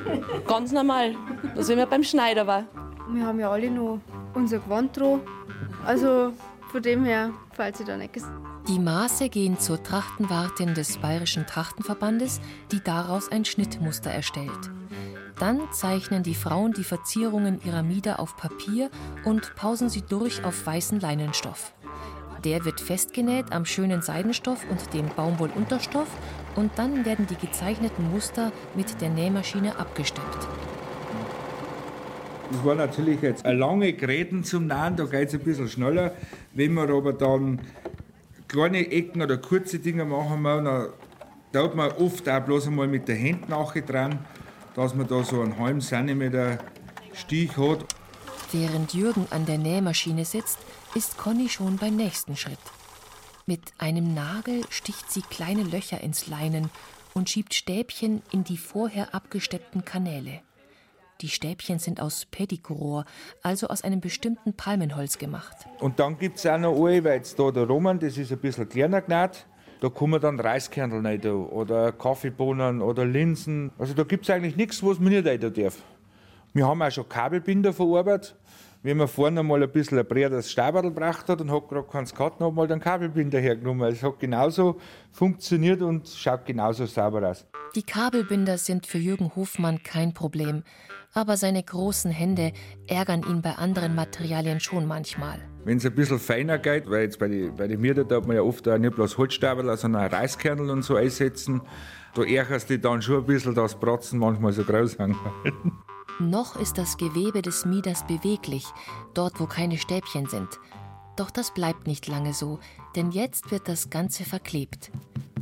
Ganz normal. Das wie wir beim Schneider war. Wir haben ja alle noch unser Gewand dran. Also von dem her falls sie da nichts. Die Maße gehen zur Trachtenwartin des Bayerischen Trachtenverbandes, die daraus ein Schnittmuster erstellt. Dann zeichnen die Frauen die Verzierungen ihrer Mieder auf Papier und pausen sie durch auf weißen Leinenstoff. Der wird festgenäht am schönen Seidenstoff und dem Baumwollunterstoff und dann werden die gezeichneten Muster mit der Nähmaschine abgesteppt. Das war natürlich jetzt eine lange Gräten zum Nähen, da geht es ein bisschen schneller. Wenn man aber dann kleine Ecken oder kurze Dinge machen will, dann tut man oft auch bloß einmal mit der Hand nachher dran dass man da so einen halben Zentimeter Stich hat. Während Jürgen an der Nähmaschine sitzt, ist Conny schon beim nächsten Schritt. Mit einem Nagel sticht sie kleine Löcher ins Leinen und schiebt Stäbchen in die vorher abgesteppten Kanäle. Die Stäbchen sind aus Pedicurohr, also aus einem bestimmten Palmenholz gemacht. Und dann gibt es auch noch eine, weil jetzt da der Roman, das ist ein bisschen kleiner genäht. Da kommen dann Reiskernel rein oder Kaffeebohnen oder Linsen. Also da gibt es eigentlich nichts, was man nicht rein darf. Wir haben auch schon Kabelbinder verarbeitet. Wenn man vorne mal ein bisschen ein breiteres Staberl gebracht hat und hat gerade keins gehabt, dann hat man den Kabelbinder hergenommen. Es hat genauso funktioniert und schaut genauso sauber aus. Die Kabelbinder sind für Jürgen Hofmann kein Problem, aber seine großen Hände ärgern ihn bei anderen Materialien schon manchmal. Wenn es ein bisschen feiner geht, weil jetzt bei den bei die Mieter da hat man ja oft auch nicht bloß Holzstabel, sondern auch Reiskernel und so einsetzen, da ärgerst du dann schon ein bisschen, dass Bratzen manchmal so groß sind. Noch ist das Gewebe des Mieders beweglich, dort wo keine Stäbchen sind. Doch das bleibt nicht lange so, denn jetzt wird das Ganze verklebt.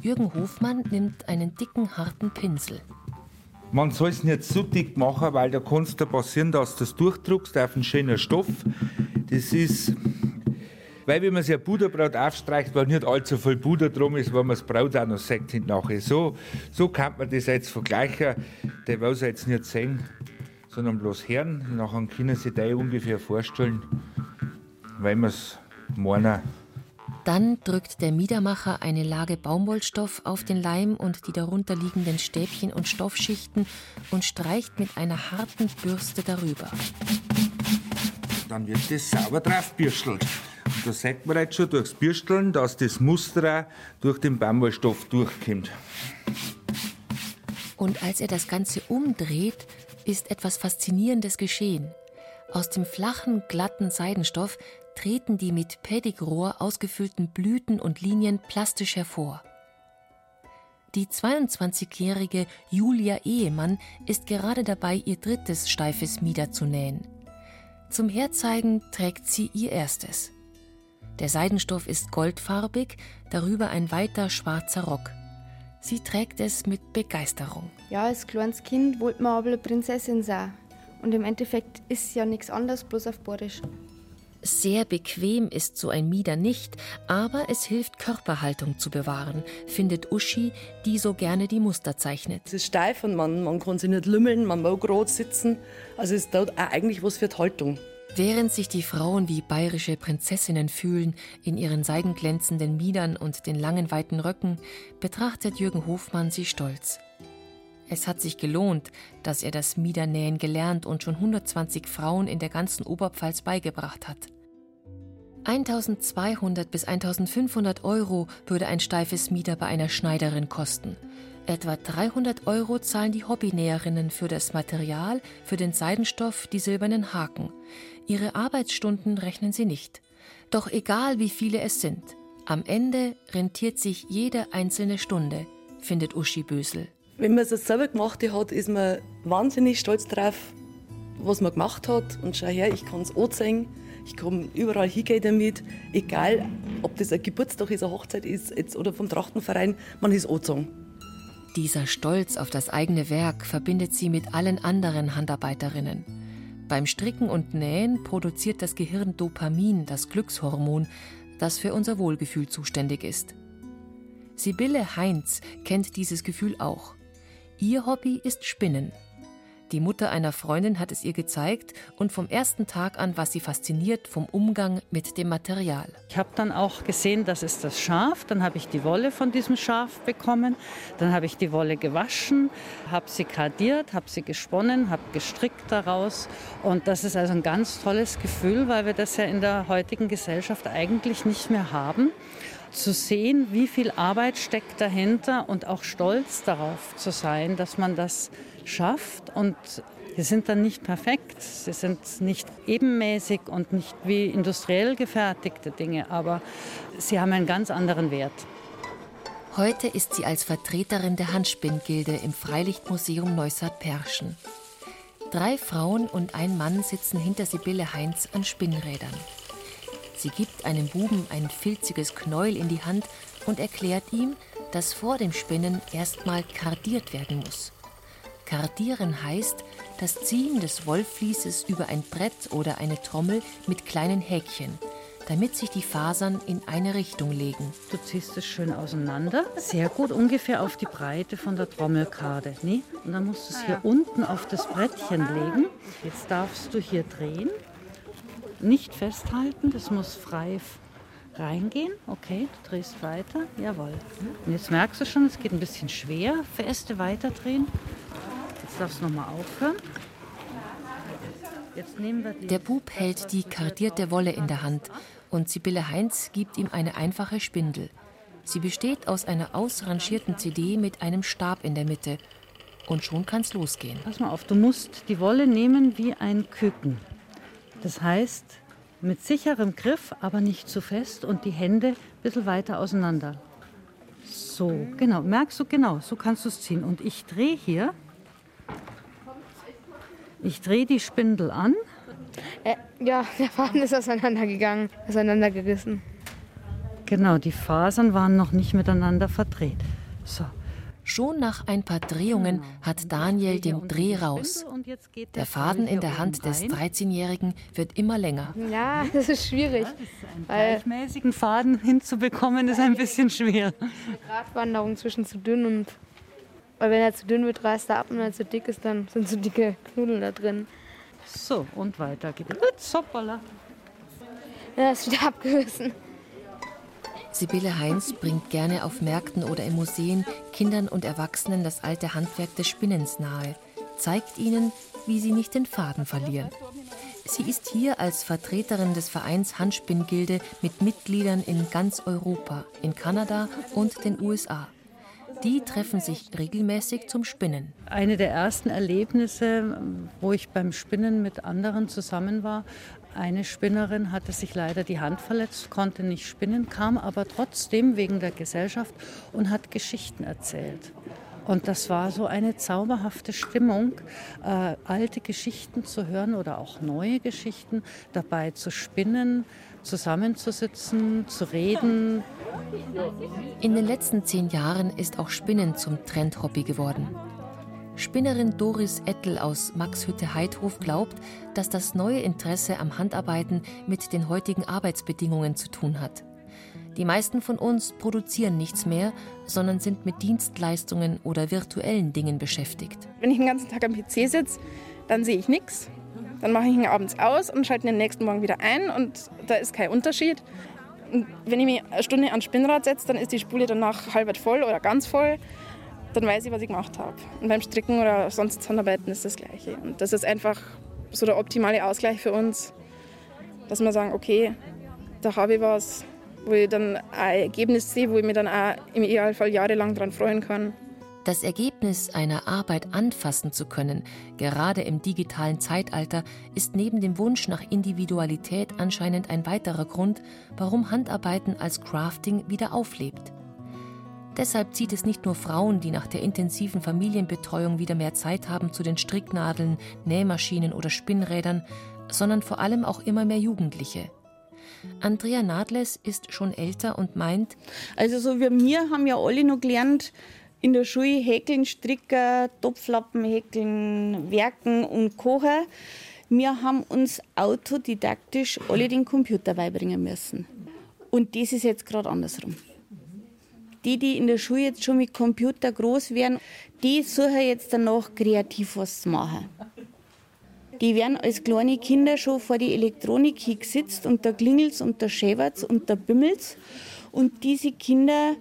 Jürgen Hofmann nimmt einen dicken, harten Pinsel. Man soll es nicht zu dick machen, weil da kann es passieren, dass du das durchdruckst auf einen schönen Stoff. Das ist, weil wenn man sich ein Buderbrot aufstreicht, weil nicht allzu viel Buder drum ist, weil man das Brot auch noch sagt nachher. So, so kann man das jetzt vergleichen. Der will es jetzt nicht sehen, sondern bloß hören. Nachher können Sie sich ungefähr vorstellen, weil man es meinen. Dann drückt der Miedermacher eine Lage Baumwollstoff auf den Leim und die darunter liegenden Stäbchen und Stoffschichten und streicht mit einer harten Bürste darüber. Dann wird das sauber draufbürstelt. Und da sagt man jetzt schon durchs Bürsteln, dass das Muster durch den Baumwollstoff durchkommt. Und als er das Ganze umdreht, ist etwas Faszinierendes geschehen. Aus dem flachen, glatten Seidenstoff treten die mit Pedigrohr ausgefüllten Blüten und Linien plastisch hervor. Die 22-jährige Julia Ehemann ist gerade dabei, ihr drittes steifes Mieder zu nähen. Zum Herzeigen trägt sie ihr erstes. Der Seidenstoff ist goldfarbig, darüber ein weiter schwarzer Rock. Sie trägt es mit Begeisterung. Ja, als kleines Kind wollte man aber eine Prinzessin sein. Und im Endeffekt ist ja nichts anderes, bloß auf Borisch. Sehr bequem ist so ein Mieder nicht, aber es hilft, Körperhaltung zu bewahren, findet Uschi, die so gerne die Muster zeichnet. Es ist steif und man, man kann sich nicht lümmeln, man mag gerade sitzen. Also es ist dort auch eigentlich was für die Haltung. Während sich die Frauen wie bayerische Prinzessinnen fühlen, in ihren seidenglänzenden Miedern und den langen weiten Röcken, betrachtet Jürgen Hofmann sie stolz. Es hat sich gelohnt, dass er das Miedernähen gelernt und schon 120 Frauen in der ganzen Oberpfalz beigebracht hat. 1200 bis 1500 Euro würde ein steifes Mieder bei einer Schneiderin kosten. Etwa 300 Euro zahlen die Hobbynäherinnen für das Material, für den Seidenstoff, die silbernen Haken. Ihre Arbeitsstunden rechnen sie nicht. Doch egal wie viele es sind, am Ende rentiert sich jede einzelne Stunde, findet Uschi Bösel. Wenn man es selber gemacht hat, ist man wahnsinnig stolz drauf, was man gemacht hat. Und schau her, ich kann es anzeigen. Ich kann überall hingehen damit. Egal, ob das ein Geburtstag ist, eine Hochzeit ist jetzt, oder vom Trachtenverein, man ist angezogen. Dieser Stolz auf das eigene Werk verbindet sie mit allen anderen Handarbeiterinnen. Beim Stricken und Nähen produziert das Gehirn Dopamin, das Glückshormon, das für unser Wohlgefühl zuständig ist. Sibylle Heinz kennt dieses Gefühl auch. Ihr Hobby ist Spinnen. Die Mutter einer Freundin hat es ihr gezeigt und vom ersten Tag an war sie fasziniert vom Umgang mit dem Material. Ich habe dann auch gesehen, das ist das Schaf. Dann habe ich die Wolle von diesem Schaf bekommen. Dann habe ich die Wolle gewaschen, habe sie kardiert, habe sie gesponnen, habe gestrickt daraus. Und das ist also ein ganz tolles Gefühl, weil wir das ja in der heutigen Gesellschaft eigentlich nicht mehr haben zu sehen, wie viel Arbeit steckt dahinter und auch stolz darauf zu sein, dass man das schafft. Und sie sind dann nicht perfekt, sie sind nicht ebenmäßig und nicht wie industriell gefertigte Dinge, aber sie haben einen ganz anderen Wert. Heute ist sie als Vertreterin der Handspinngilde im Freilichtmuseum Neustadt-Perschen. Drei Frauen und ein Mann sitzen hinter Sibylle Heinz an Spinnrädern. Sie gibt einem Buben ein filziges Knäuel in die Hand und erklärt ihm, dass vor dem Spinnen erstmal kardiert werden muss. Kardieren heißt das Ziehen des Wollfließes über ein Brett oder eine Trommel mit kleinen Häkchen, damit sich die Fasern in eine Richtung legen. Du ziehst es schön auseinander, sehr gut ungefähr auf die Breite von der Trommelkarte. Nee? Und dann musst du es hier unten auf das Brettchen legen. Jetzt darfst du hier drehen, nicht festhalten, das muss frei reingehen. Okay, du drehst weiter. Jawohl. Und jetzt merkst du schon, es geht ein bisschen schwer. Feste weiterdrehen. Jetzt darfst du nochmal aufhören. Der Bub hält die kardierte Wolle in der Hand und Sibylle Heinz gibt ihm eine einfache Spindel. Sie besteht aus einer ausrangierten CD mit einem Stab in der Mitte. Und schon kann's losgehen. Pass mal auf, du musst die Wolle nehmen wie ein Küken. Das heißt, mit sicherem Griff, aber nicht zu fest und die Hände ein bisschen weiter auseinander. So, genau. Merkst du, genau, so kannst du es ziehen. Und ich drehe hier ich drehe die Spindel an. Äh, ja, der Faden ist auseinandergegangen, auseinandergerissen. Genau, die Fasern waren noch nicht miteinander verdreht. So. Schon nach ein paar Drehungen genau. hat Daniel den Dreh raus. Der Faden in der Hand des 13-Jährigen wird immer länger. Ja, das ist schwierig. Einen gleichmäßigen Faden hinzubekommen ist ein bisschen schwer. Die Gratwanderung zwischen zu dünn und weil wenn er zu dünn wird, reißt er ab und wenn er zu dick ist, dann sind so dicke Knudel da drin. So, und weiter geht es. Hoppala. Ja, ist wieder abgerissen. Sibylle Heinz bringt gerne auf Märkten oder in Museen Kindern und Erwachsenen das alte Handwerk des Spinnens nahe, zeigt ihnen, wie sie nicht den Faden verlieren. Sie ist hier als Vertreterin des Vereins Handspinngilde mit Mitgliedern in ganz Europa, in Kanada und den USA. Die treffen sich regelmäßig zum Spinnen. Eine der ersten Erlebnisse, wo ich beim Spinnen mit anderen zusammen war, eine Spinnerin hatte sich leider die Hand verletzt, konnte nicht spinnen, kam aber trotzdem wegen der Gesellschaft und hat Geschichten erzählt. Und das war so eine zauberhafte Stimmung, äh, alte Geschichten zu hören oder auch neue Geschichten, dabei zu spinnen, zusammenzusitzen, zu reden. In den letzten zehn Jahren ist auch Spinnen zum Trendhobby geworden. Spinnerin Doris Ettel aus Maxhütte-Heidhof glaubt, dass das neue Interesse am Handarbeiten mit den heutigen Arbeitsbedingungen zu tun hat. Die meisten von uns produzieren nichts mehr, sondern sind mit Dienstleistungen oder virtuellen Dingen beschäftigt. Wenn ich den ganzen Tag am PC sitze, dann sehe ich nichts. Dann mache ich ihn abends aus und schalte ihn den nächsten Morgen wieder ein und da ist kein Unterschied. Und wenn ich mich eine Stunde ans Spinnrad setze, dann ist die Spule danach halb voll oder ganz voll. Dann weiß ich, was ich gemacht habe. Und beim Stricken oder sonst Handarbeiten ist das Gleiche. Und das ist einfach so der optimale Ausgleich für uns, dass wir sagen, okay, da habe ich was, wo ich dann ein Ergebnis sehe, wo ich mich dann auch im Idealfall jahrelang daran freuen kann. Das Ergebnis einer Arbeit anfassen zu können, gerade im digitalen Zeitalter, ist neben dem Wunsch nach Individualität anscheinend ein weiterer Grund, warum Handarbeiten als Crafting wieder auflebt. Deshalb zieht es nicht nur Frauen, die nach der intensiven Familienbetreuung wieder mehr Zeit haben zu den Stricknadeln, Nähmaschinen oder Spinnrädern, sondern vor allem auch immer mehr Jugendliche. Andrea Nadles ist schon älter und meint, also so wie wir haben ja alle noch gelernt, in der Schule häkeln, stricken, Topflappen häkeln, werken und kochen. Wir haben uns autodidaktisch alle den Computer beibringen müssen. Und das ist jetzt gerade andersrum. Die, die in der Schule jetzt schon mit Computer groß werden, die suchen jetzt danach kreativ was zu machen. Die werden als kleine Kinder schon vor die Elektronik hingesetzt und da klingelt's und da schäbert's und da bimmelt's. Und diese Kinder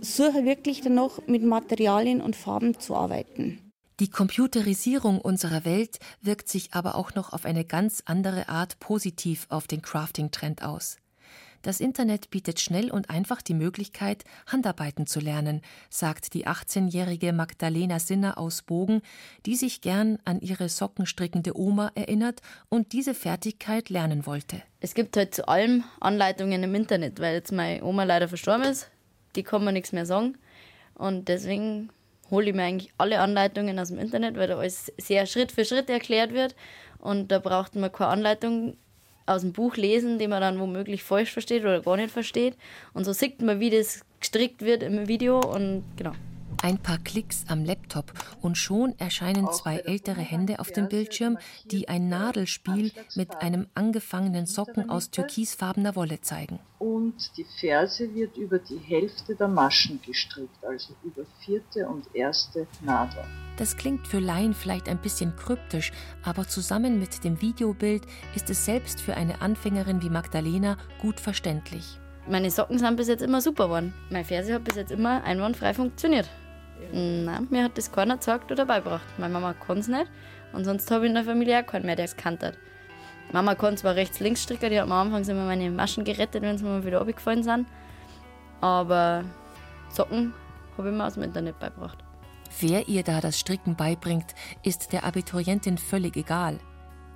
suchen wirklich danach, mit Materialien und Farben zu arbeiten. Die Computerisierung unserer Welt wirkt sich aber auch noch auf eine ganz andere Art positiv auf den Crafting-Trend aus. Das Internet bietet schnell und einfach die Möglichkeit, Handarbeiten zu lernen, sagt die 18-jährige Magdalena Sinner aus Bogen, die sich gern an ihre sockenstrickende Oma erinnert und diese Fertigkeit lernen wollte. Es gibt halt zu allem Anleitungen im Internet, weil jetzt meine Oma leider verstorben ist. Die kann man nichts mehr sagen. Und deswegen hole ich mir eigentlich alle Anleitungen aus dem Internet, weil da alles sehr Schritt für Schritt erklärt wird. Und da braucht man keine Anleitung aus dem Buch lesen, den man dann womöglich falsch versteht oder gar nicht versteht. Und so sieht man, wie das gestrickt wird im Video und genau. Ein paar Klicks am Laptop und schon erscheinen zwei ältere Hände auf dem Bildschirm, die ein Nadelspiel mit einem angefangenen Socken aus türkisfarbener Wolle zeigen. Und die Ferse wird über die Hälfte der Maschen gestrickt, also über vierte und erste Nadel. Das klingt für Laien vielleicht ein bisschen kryptisch, aber zusammen mit dem Videobild ist es selbst für eine Anfängerin wie Magdalena gut verständlich. Meine Socken sind bis jetzt immer super geworden. Meine Ferse hat bis jetzt immer einwandfrei funktioniert. Nein, mir hat das keiner gesagt oder beigebracht. Meine Mama kann es nicht und sonst habe ich in der Familie auch keinen mehr, der es kannt hat. Mama kann zwar rechts-links stricken, die hat am Anfang immer meine Maschen gerettet, wenn sie mir wieder abgefallen sind. Aber Socken habe ich mir aus dem Internet beigebracht. Wer ihr da das Stricken beibringt, ist der Abiturientin völlig egal.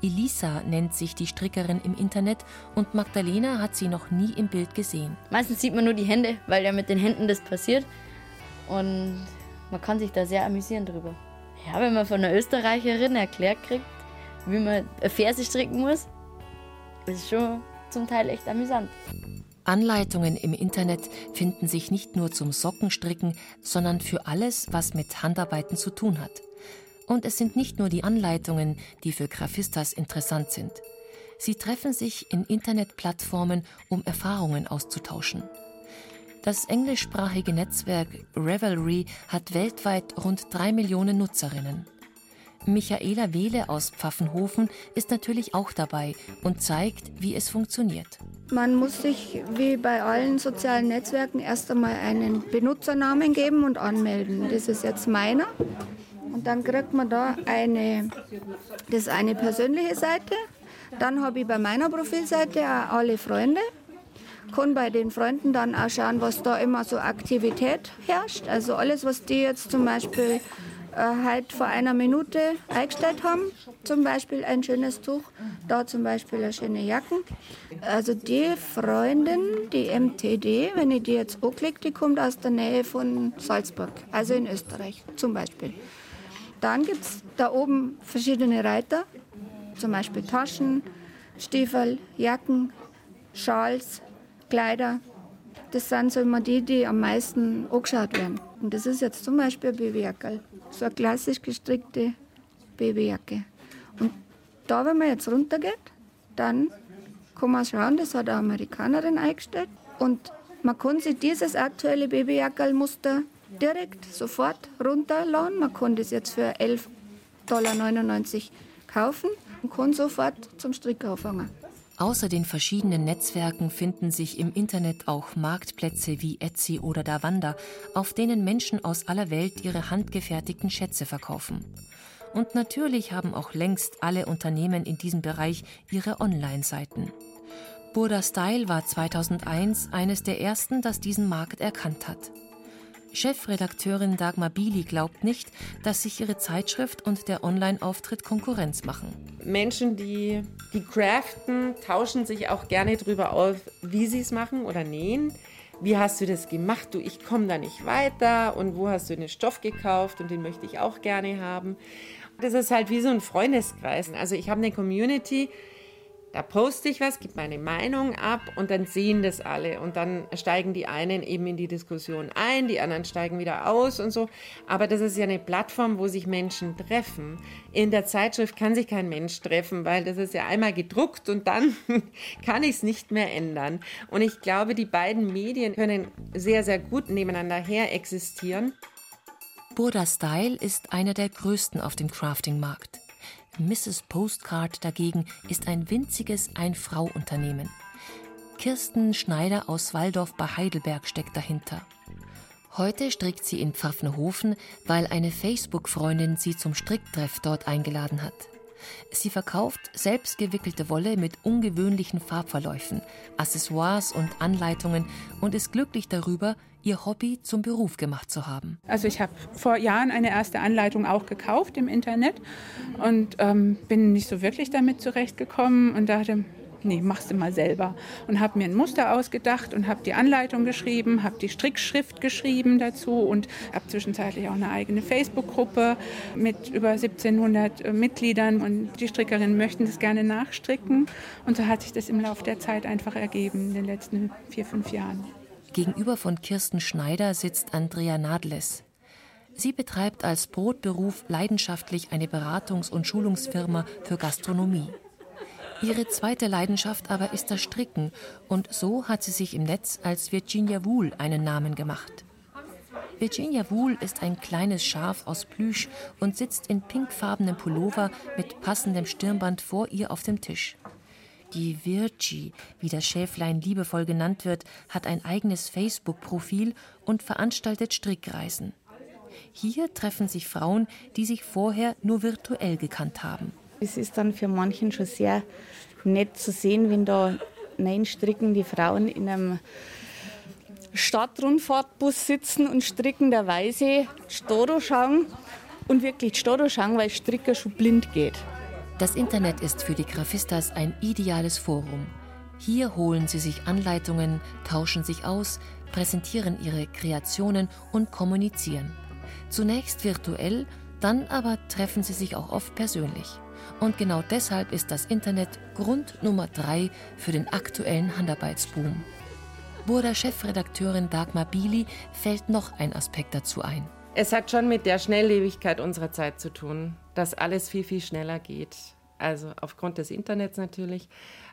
Elisa nennt sich die Strickerin im Internet und Magdalena hat sie noch nie im Bild gesehen. Meistens sieht man nur die Hände, weil ja mit den Händen das passiert. Und man kann sich da sehr amüsieren drüber. Ja, wenn man von einer Österreicherin erklärt kriegt, wie man Ferse stricken muss, ist schon zum Teil echt amüsant. Anleitungen im Internet finden sich nicht nur zum Sockenstricken, sondern für alles, was mit Handarbeiten zu tun hat. Und es sind nicht nur die Anleitungen, die für Grafistas interessant sind. Sie treffen sich in Internetplattformen, um Erfahrungen auszutauschen. Das englischsprachige Netzwerk Revelry hat weltweit rund drei Millionen Nutzerinnen. Michaela Wehle aus Pfaffenhofen ist natürlich auch dabei und zeigt, wie es funktioniert. Man muss sich wie bei allen sozialen Netzwerken erst einmal einen Benutzernamen geben und anmelden. Das ist jetzt meiner. Und dann kriegt man da eine, das ist eine persönliche Seite. Dann habe ich bei meiner Profilseite auch alle Freunde kann bei den Freunden dann auch schauen, was da immer so Aktivität herrscht. Also alles, was die jetzt zum Beispiel äh, heute vor einer Minute eingestellt haben, zum Beispiel ein schönes Tuch, da zum Beispiel eine schöne Jacken. Also die Freundin, die MTD, wenn ich die jetzt anklicke, die kommt aus der Nähe von Salzburg, also in Österreich zum Beispiel. Dann gibt es da oben verschiedene Reiter, zum Beispiel Taschen, Stiefel, Jacken, Schals, Kleider, das sind so immer die, die am meisten angeschaut werden. Und das ist jetzt zum Beispiel ein Babyjacke. So eine klassisch gestrickte Babyjacke. Und da, wenn man jetzt runtergeht, dann kann man schauen, das hat eine Amerikanerin eingestellt. Und man kann sich dieses aktuelle Babyjackermuster direkt sofort runterladen. Man kann das jetzt für 11,99 Dollar kaufen und kann sofort zum Strick anfangen. Außer den verschiedenen Netzwerken finden sich im Internet auch Marktplätze wie Etsy oder Davanda, auf denen Menschen aus aller Welt ihre handgefertigten Schätze verkaufen. Und natürlich haben auch längst alle Unternehmen in diesem Bereich ihre Online-Seiten. Burda Style war 2001 eines der ersten, das diesen Markt erkannt hat. Chefredakteurin Dagmar Bili glaubt nicht, dass sich ihre Zeitschrift und der Online-Auftritt Konkurrenz machen. Menschen, die, die craften, tauschen sich auch gerne darüber auf, wie sie es machen oder nähen. Wie hast du das gemacht? Du, ich komme da nicht weiter. Und wo hast du den Stoff gekauft? Und den möchte ich auch gerne haben. Das ist halt wie so ein Freundeskreis. Also ich habe eine Community, Da poste ich was, gebe meine Meinung ab und dann sehen das alle. Und dann steigen die einen eben in die Diskussion ein, die anderen steigen wieder aus und so. Aber das ist ja eine Plattform, wo sich Menschen treffen. In der Zeitschrift kann sich kein Mensch treffen, weil das ist ja einmal gedruckt und dann kann ich es nicht mehr ändern. Und ich glaube, die beiden Medien können sehr, sehr gut nebeneinander her existieren. Burda Style ist einer der größten auf dem Crafting-Markt. Mrs. Postcard dagegen ist ein winziges Ein-Frau-Unternehmen. Kirsten Schneider aus Waldorf bei Heidelberg steckt dahinter. Heute strickt sie in Pfaffenhofen, weil eine Facebook-Freundin sie zum Stricktreff dort eingeladen hat. Sie verkauft selbstgewickelte Wolle mit ungewöhnlichen Farbverläufen, Accessoires und Anleitungen und ist glücklich darüber, ihr Hobby zum Beruf gemacht zu haben. Also ich habe vor Jahren eine erste Anleitung auch gekauft im Internet und ähm, bin nicht so wirklich damit zurechtgekommen und dachte, nee, machst du mal selber. Und habe mir ein Muster ausgedacht und habe die Anleitung geschrieben, habe die Strickschrift geschrieben dazu und habe zwischenzeitlich auch eine eigene Facebook-Gruppe mit über 1700 äh, Mitgliedern und die Strickerinnen möchten das gerne nachstricken. Und so hat sich das im Laufe der Zeit einfach ergeben in den letzten vier, fünf Jahren. Gegenüber von Kirsten Schneider sitzt Andrea Nadles. Sie betreibt als Brotberuf leidenschaftlich eine Beratungs- und Schulungsfirma für Gastronomie. Ihre zweite Leidenschaft aber ist das Stricken und so hat sie sich im Netz als Virginia Wool einen Namen gemacht. Virginia Wool ist ein kleines Schaf aus Plüsch und sitzt in pinkfarbenem Pullover mit passendem Stirnband vor ihr auf dem Tisch. Die Virgie, wie das Schäflein liebevoll genannt wird, hat ein eigenes Facebook-Profil und veranstaltet Strickreisen. Hier treffen sich Frauen, die sich vorher nur virtuell gekannt haben. Es ist dann für manchen schon sehr nett zu sehen, wenn da nein stricken die Frauen in einem Stadtrundfahrtbus sitzen und strickenderweise Storo schauen und wirklich Storo schauen, weil Stricker schon blind geht. Das Internet ist für die Grafistas ein ideales Forum. Hier holen sie sich Anleitungen, tauschen sich aus, präsentieren ihre Kreationen und kommunizieren. Zunächst virtuell, dann aber treffen sie sich auch oft persönlich. Und genau deshalb ist das Internet Grund Nummer drei für den aktuellen Handarbeitsboom. Burda Chefredakteurin Dagmar Bili fällt noch ein Aspekt dazu ein. Es hat schon mit der Schnelllebigkeit unserer Zeit zu tun, dass alles viel, viel schneller geht. Also aufgrund des Internets natürlich,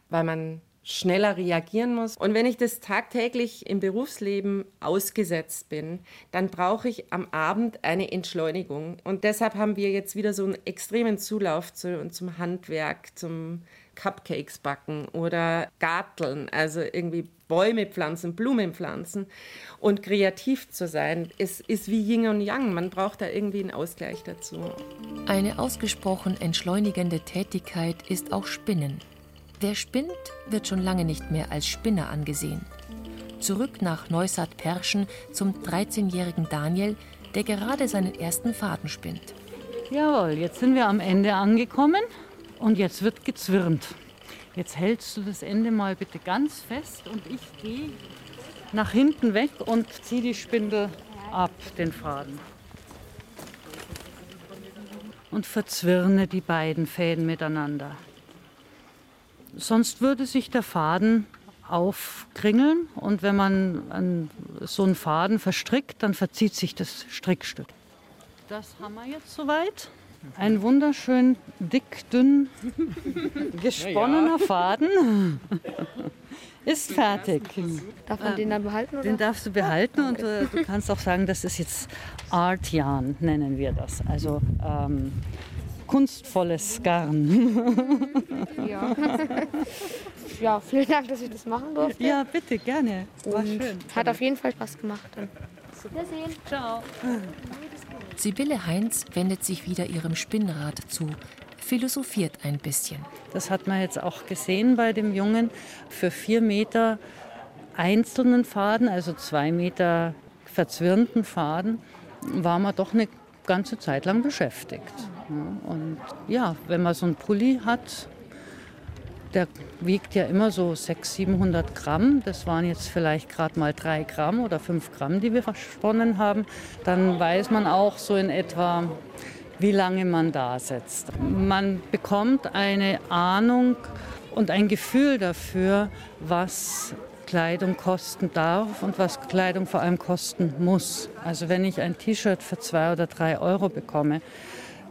weil man schneller reagieren muss. Und wenn ich das tagtäglich im Berufsleben ausgesetzt bin, dann brauche ich am Abend eine Entschleunigung. Und deshalb haben wir jetzt wieder so einen extremen Zulauf zu, zum Handwerk, zum Cupcakes backen oder Garteln, also irgendwie Bäume pflanzen, Blumen pflanzen. Und kreativ zu sein, ist, ist wie Yin und Yang. Man braucht da irgendwie einen Ausgleich dazu. Eine ausgesprochen entschleunigende Tätigkeit ist auch Spinnen. Wer spinnt, wird schon lange nicht mehr als Spinner angesehen. Zurück nach Neustadt-Perschen zum 13-jährigen Daniel, der gerade seinen ersten Faden spinnt. Jawohl, jetzt sind wir am Ende angekommen und jetzt wird gezwirnt. Jetzt hältst du das Ende mal bitte ganz fest und ich gehe nach hinten weg und ziehe die Spindel ab, den Faden. Und verzwirne die beiden Fäden miteinander. Sonst würde sich der Faden aufkringeln und wenn man so einen Faden verstrickt, dann verzieht sich das Strickstück. Das haben wir jetzt soweit. Ein wunderschön dick, dünn gesponnener ja. Faden ist fertig. Darf man den dann behalten? Oder? Den darfst du behalten und äh, du kannst auch sagen, das ist jetzt Art Yarn, nennen wir das. Also ähm, kunstvolles Garn. Ja. ja, vielen Dank, dass ich das machen durfte. Ja, bitte, gerne. War schön. Hat auf jeden Fall Spaß gemacht. Dann. Wiedersehen. Ciao. Sibylle Heinz wendet sich wieder ihrem Spinnrad zu, philosophiert ein bisschen. Das hat man jetzt auch gesehen bei dem Jungen. Für vier Meter einzelnen Faden, also zwei Meter verzwirnten Faden, war man doch eine ganze Zeit lang beschäftigt. Und ja, wenn man so einen Pulli hat, der wiegt ja immer so 600, 700 Gramm. Das waren jetzt vielleicht gerade mal drei Gramm oder fünf Gramm, die wir versponnen haben. Dann weiß man auch so in etwa, wie lange man da sitzt. Man bekommt eine Ahnung, und ein Gefühl dafür, was Kleidung kosten darf und was Kleidung vor allem kosten muss. Also wenn ich ein T-Shirt für zwei oder drei Euro bekomme,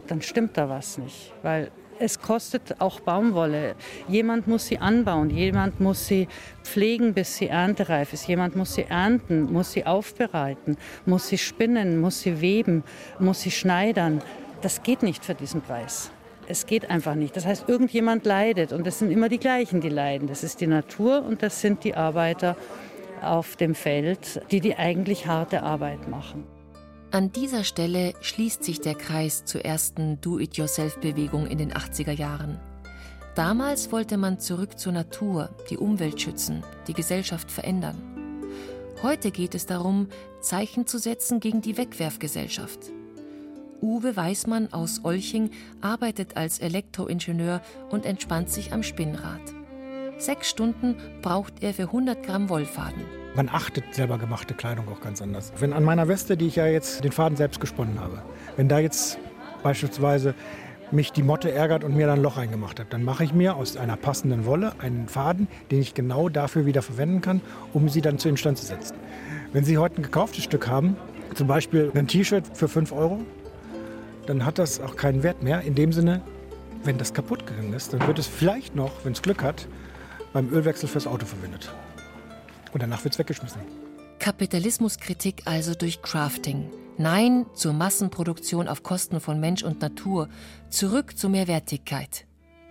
dann stimmt da was nicht, weil es kostet auch Baumwolle. Jemand muss sie anbauen, jemand muss sie pflegen, bis sie erntereif ist, jemand muss sie ernten, muss sie aufbereiten, muss sie spinnen, muss sie weben, muss sie schneidern. Das geht nicht für diesen Preis. Es geht einfach nicht. Das heißt, irgendjemand leidet und es sind immer die gleichen, die leiden. Das ist die Natur und das sind die Arbeiter auf dem Feld, die die eigentlich harte Arbeit machen. An dieser Stelle schließt sich der Kreis zur ersten Do-it-yourself-Bewegung in den 80er Jahren. Damals wollte man zurück zur Natur, die Umwelt schützen, die Gesellschaft verändern. Heute geht es darum, Zeichen zu setzen gegen die Wegwerfgesellschaft. Uwe Weismann aus Olching arbeitet als Elektroingenieur und entspannt sich am Spinnrad. Sechs Stunden braucht er für 100 Gramm Wollfaden. Man achtet selber gemachte Kleidung auch ganz anders. Wenn an meiner Weste, die ich ja jetzt den Faden selbst gesponnen habe, wenn da jetzt beispielsweise mich die Motte ärgert und mir dann ein Loch reingemacht hat, dann mache ich mir aus einer passenden Wolle einen Faden, den ich genau dafür wieder verwenden kann, um sie dann zu instand zu setzen. Wenn Sie heute ein gekauftes Stück haben, zum Beispiel ein T-Shirt für 5 Euro, dann hat das auch keinen Wert mehr. In dem Sinne, wenn das kaputt gegangen ist, dann wird es vielleicht noch, wenn es Glück hat, beim Ölwechsel fürs Auto verwendet. Und danach wird es weggeschmissen. Kapitalismuskritik also durch Crafting. Nein zur Massenproduktion auf Kosten von Mensch und Natur. Zurück zur Mehrwertigkeit.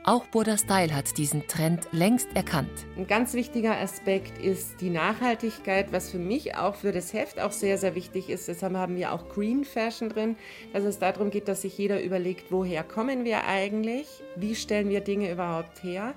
Auch Burda Style hat diesen Trend längst erkannt. Ein ganz wichtiger Aspekt ist die Nachhaltigkeit, was für mich auch für das Heft auch sehr, sehr wichtig ist. Deshalb haben wir auch Green Fashion drin, dass es darum geht, dass sich jeder überlegt, woher kommen wir eigentlich, wie stellen wir Dinge überhaupt her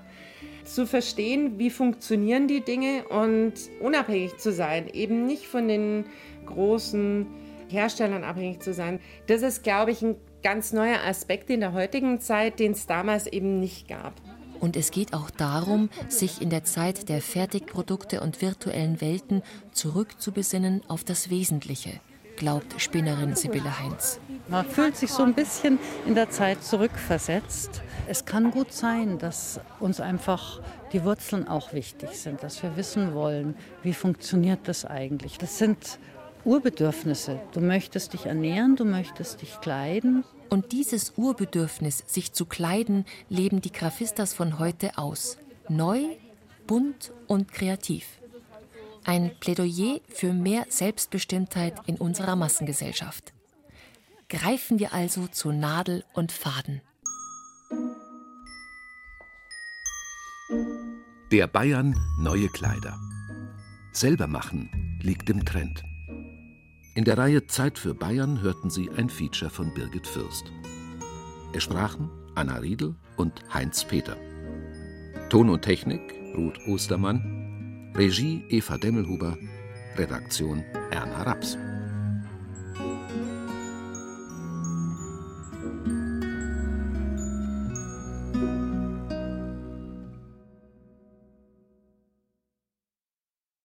zu verstehen, wie funktionieren die Dinge und unabhängig zu sein, eben nicht von den großen Herstellern abhängig zu sein. Das ist, glaube ich, ein ganz neuer Aspekt in der heutigen Zeit, den es damals eben nicht gab. Und es geht auch darum, sich in der Zeit der Fertigprodukte und virtuellen Welten zurückzubesinnen auf das Wesentliche, glaubt Spinnerin Sibylle Heinz. Man fühlt sich so ein bisschen in der Zeit zurückversetzt. Es kann gut sein, dass uns einfach die Wurzeln auch wichtig sind, dass wir wissen wollen, wie funktioniert das eigentlich. Das sind Urbedürfnisse. Du möchtest dich ernähren, du möchtest dich kleiden. Und dieses Urbedürfnis, sich zu kleiden, leben die Grafistas von heute aus. Neu, bunt und kreativ. Ein Plädoyer für mehr Selbstbestimmtheit in unserer Massengesellschaft. Greifen wir also zu Nadel und Faden. Der Bayern neue Kleider. Selber machen liegt im Trend. In der Reihe Zeit für Bayern hörten Sie ein Feature von Birgit Fürst. Es sprachen Anna Riedel und Heinz Peter. Ton und Technik Ruth Ostermann. Regie Eva Demmelhuber. Redaktion Erna Raps.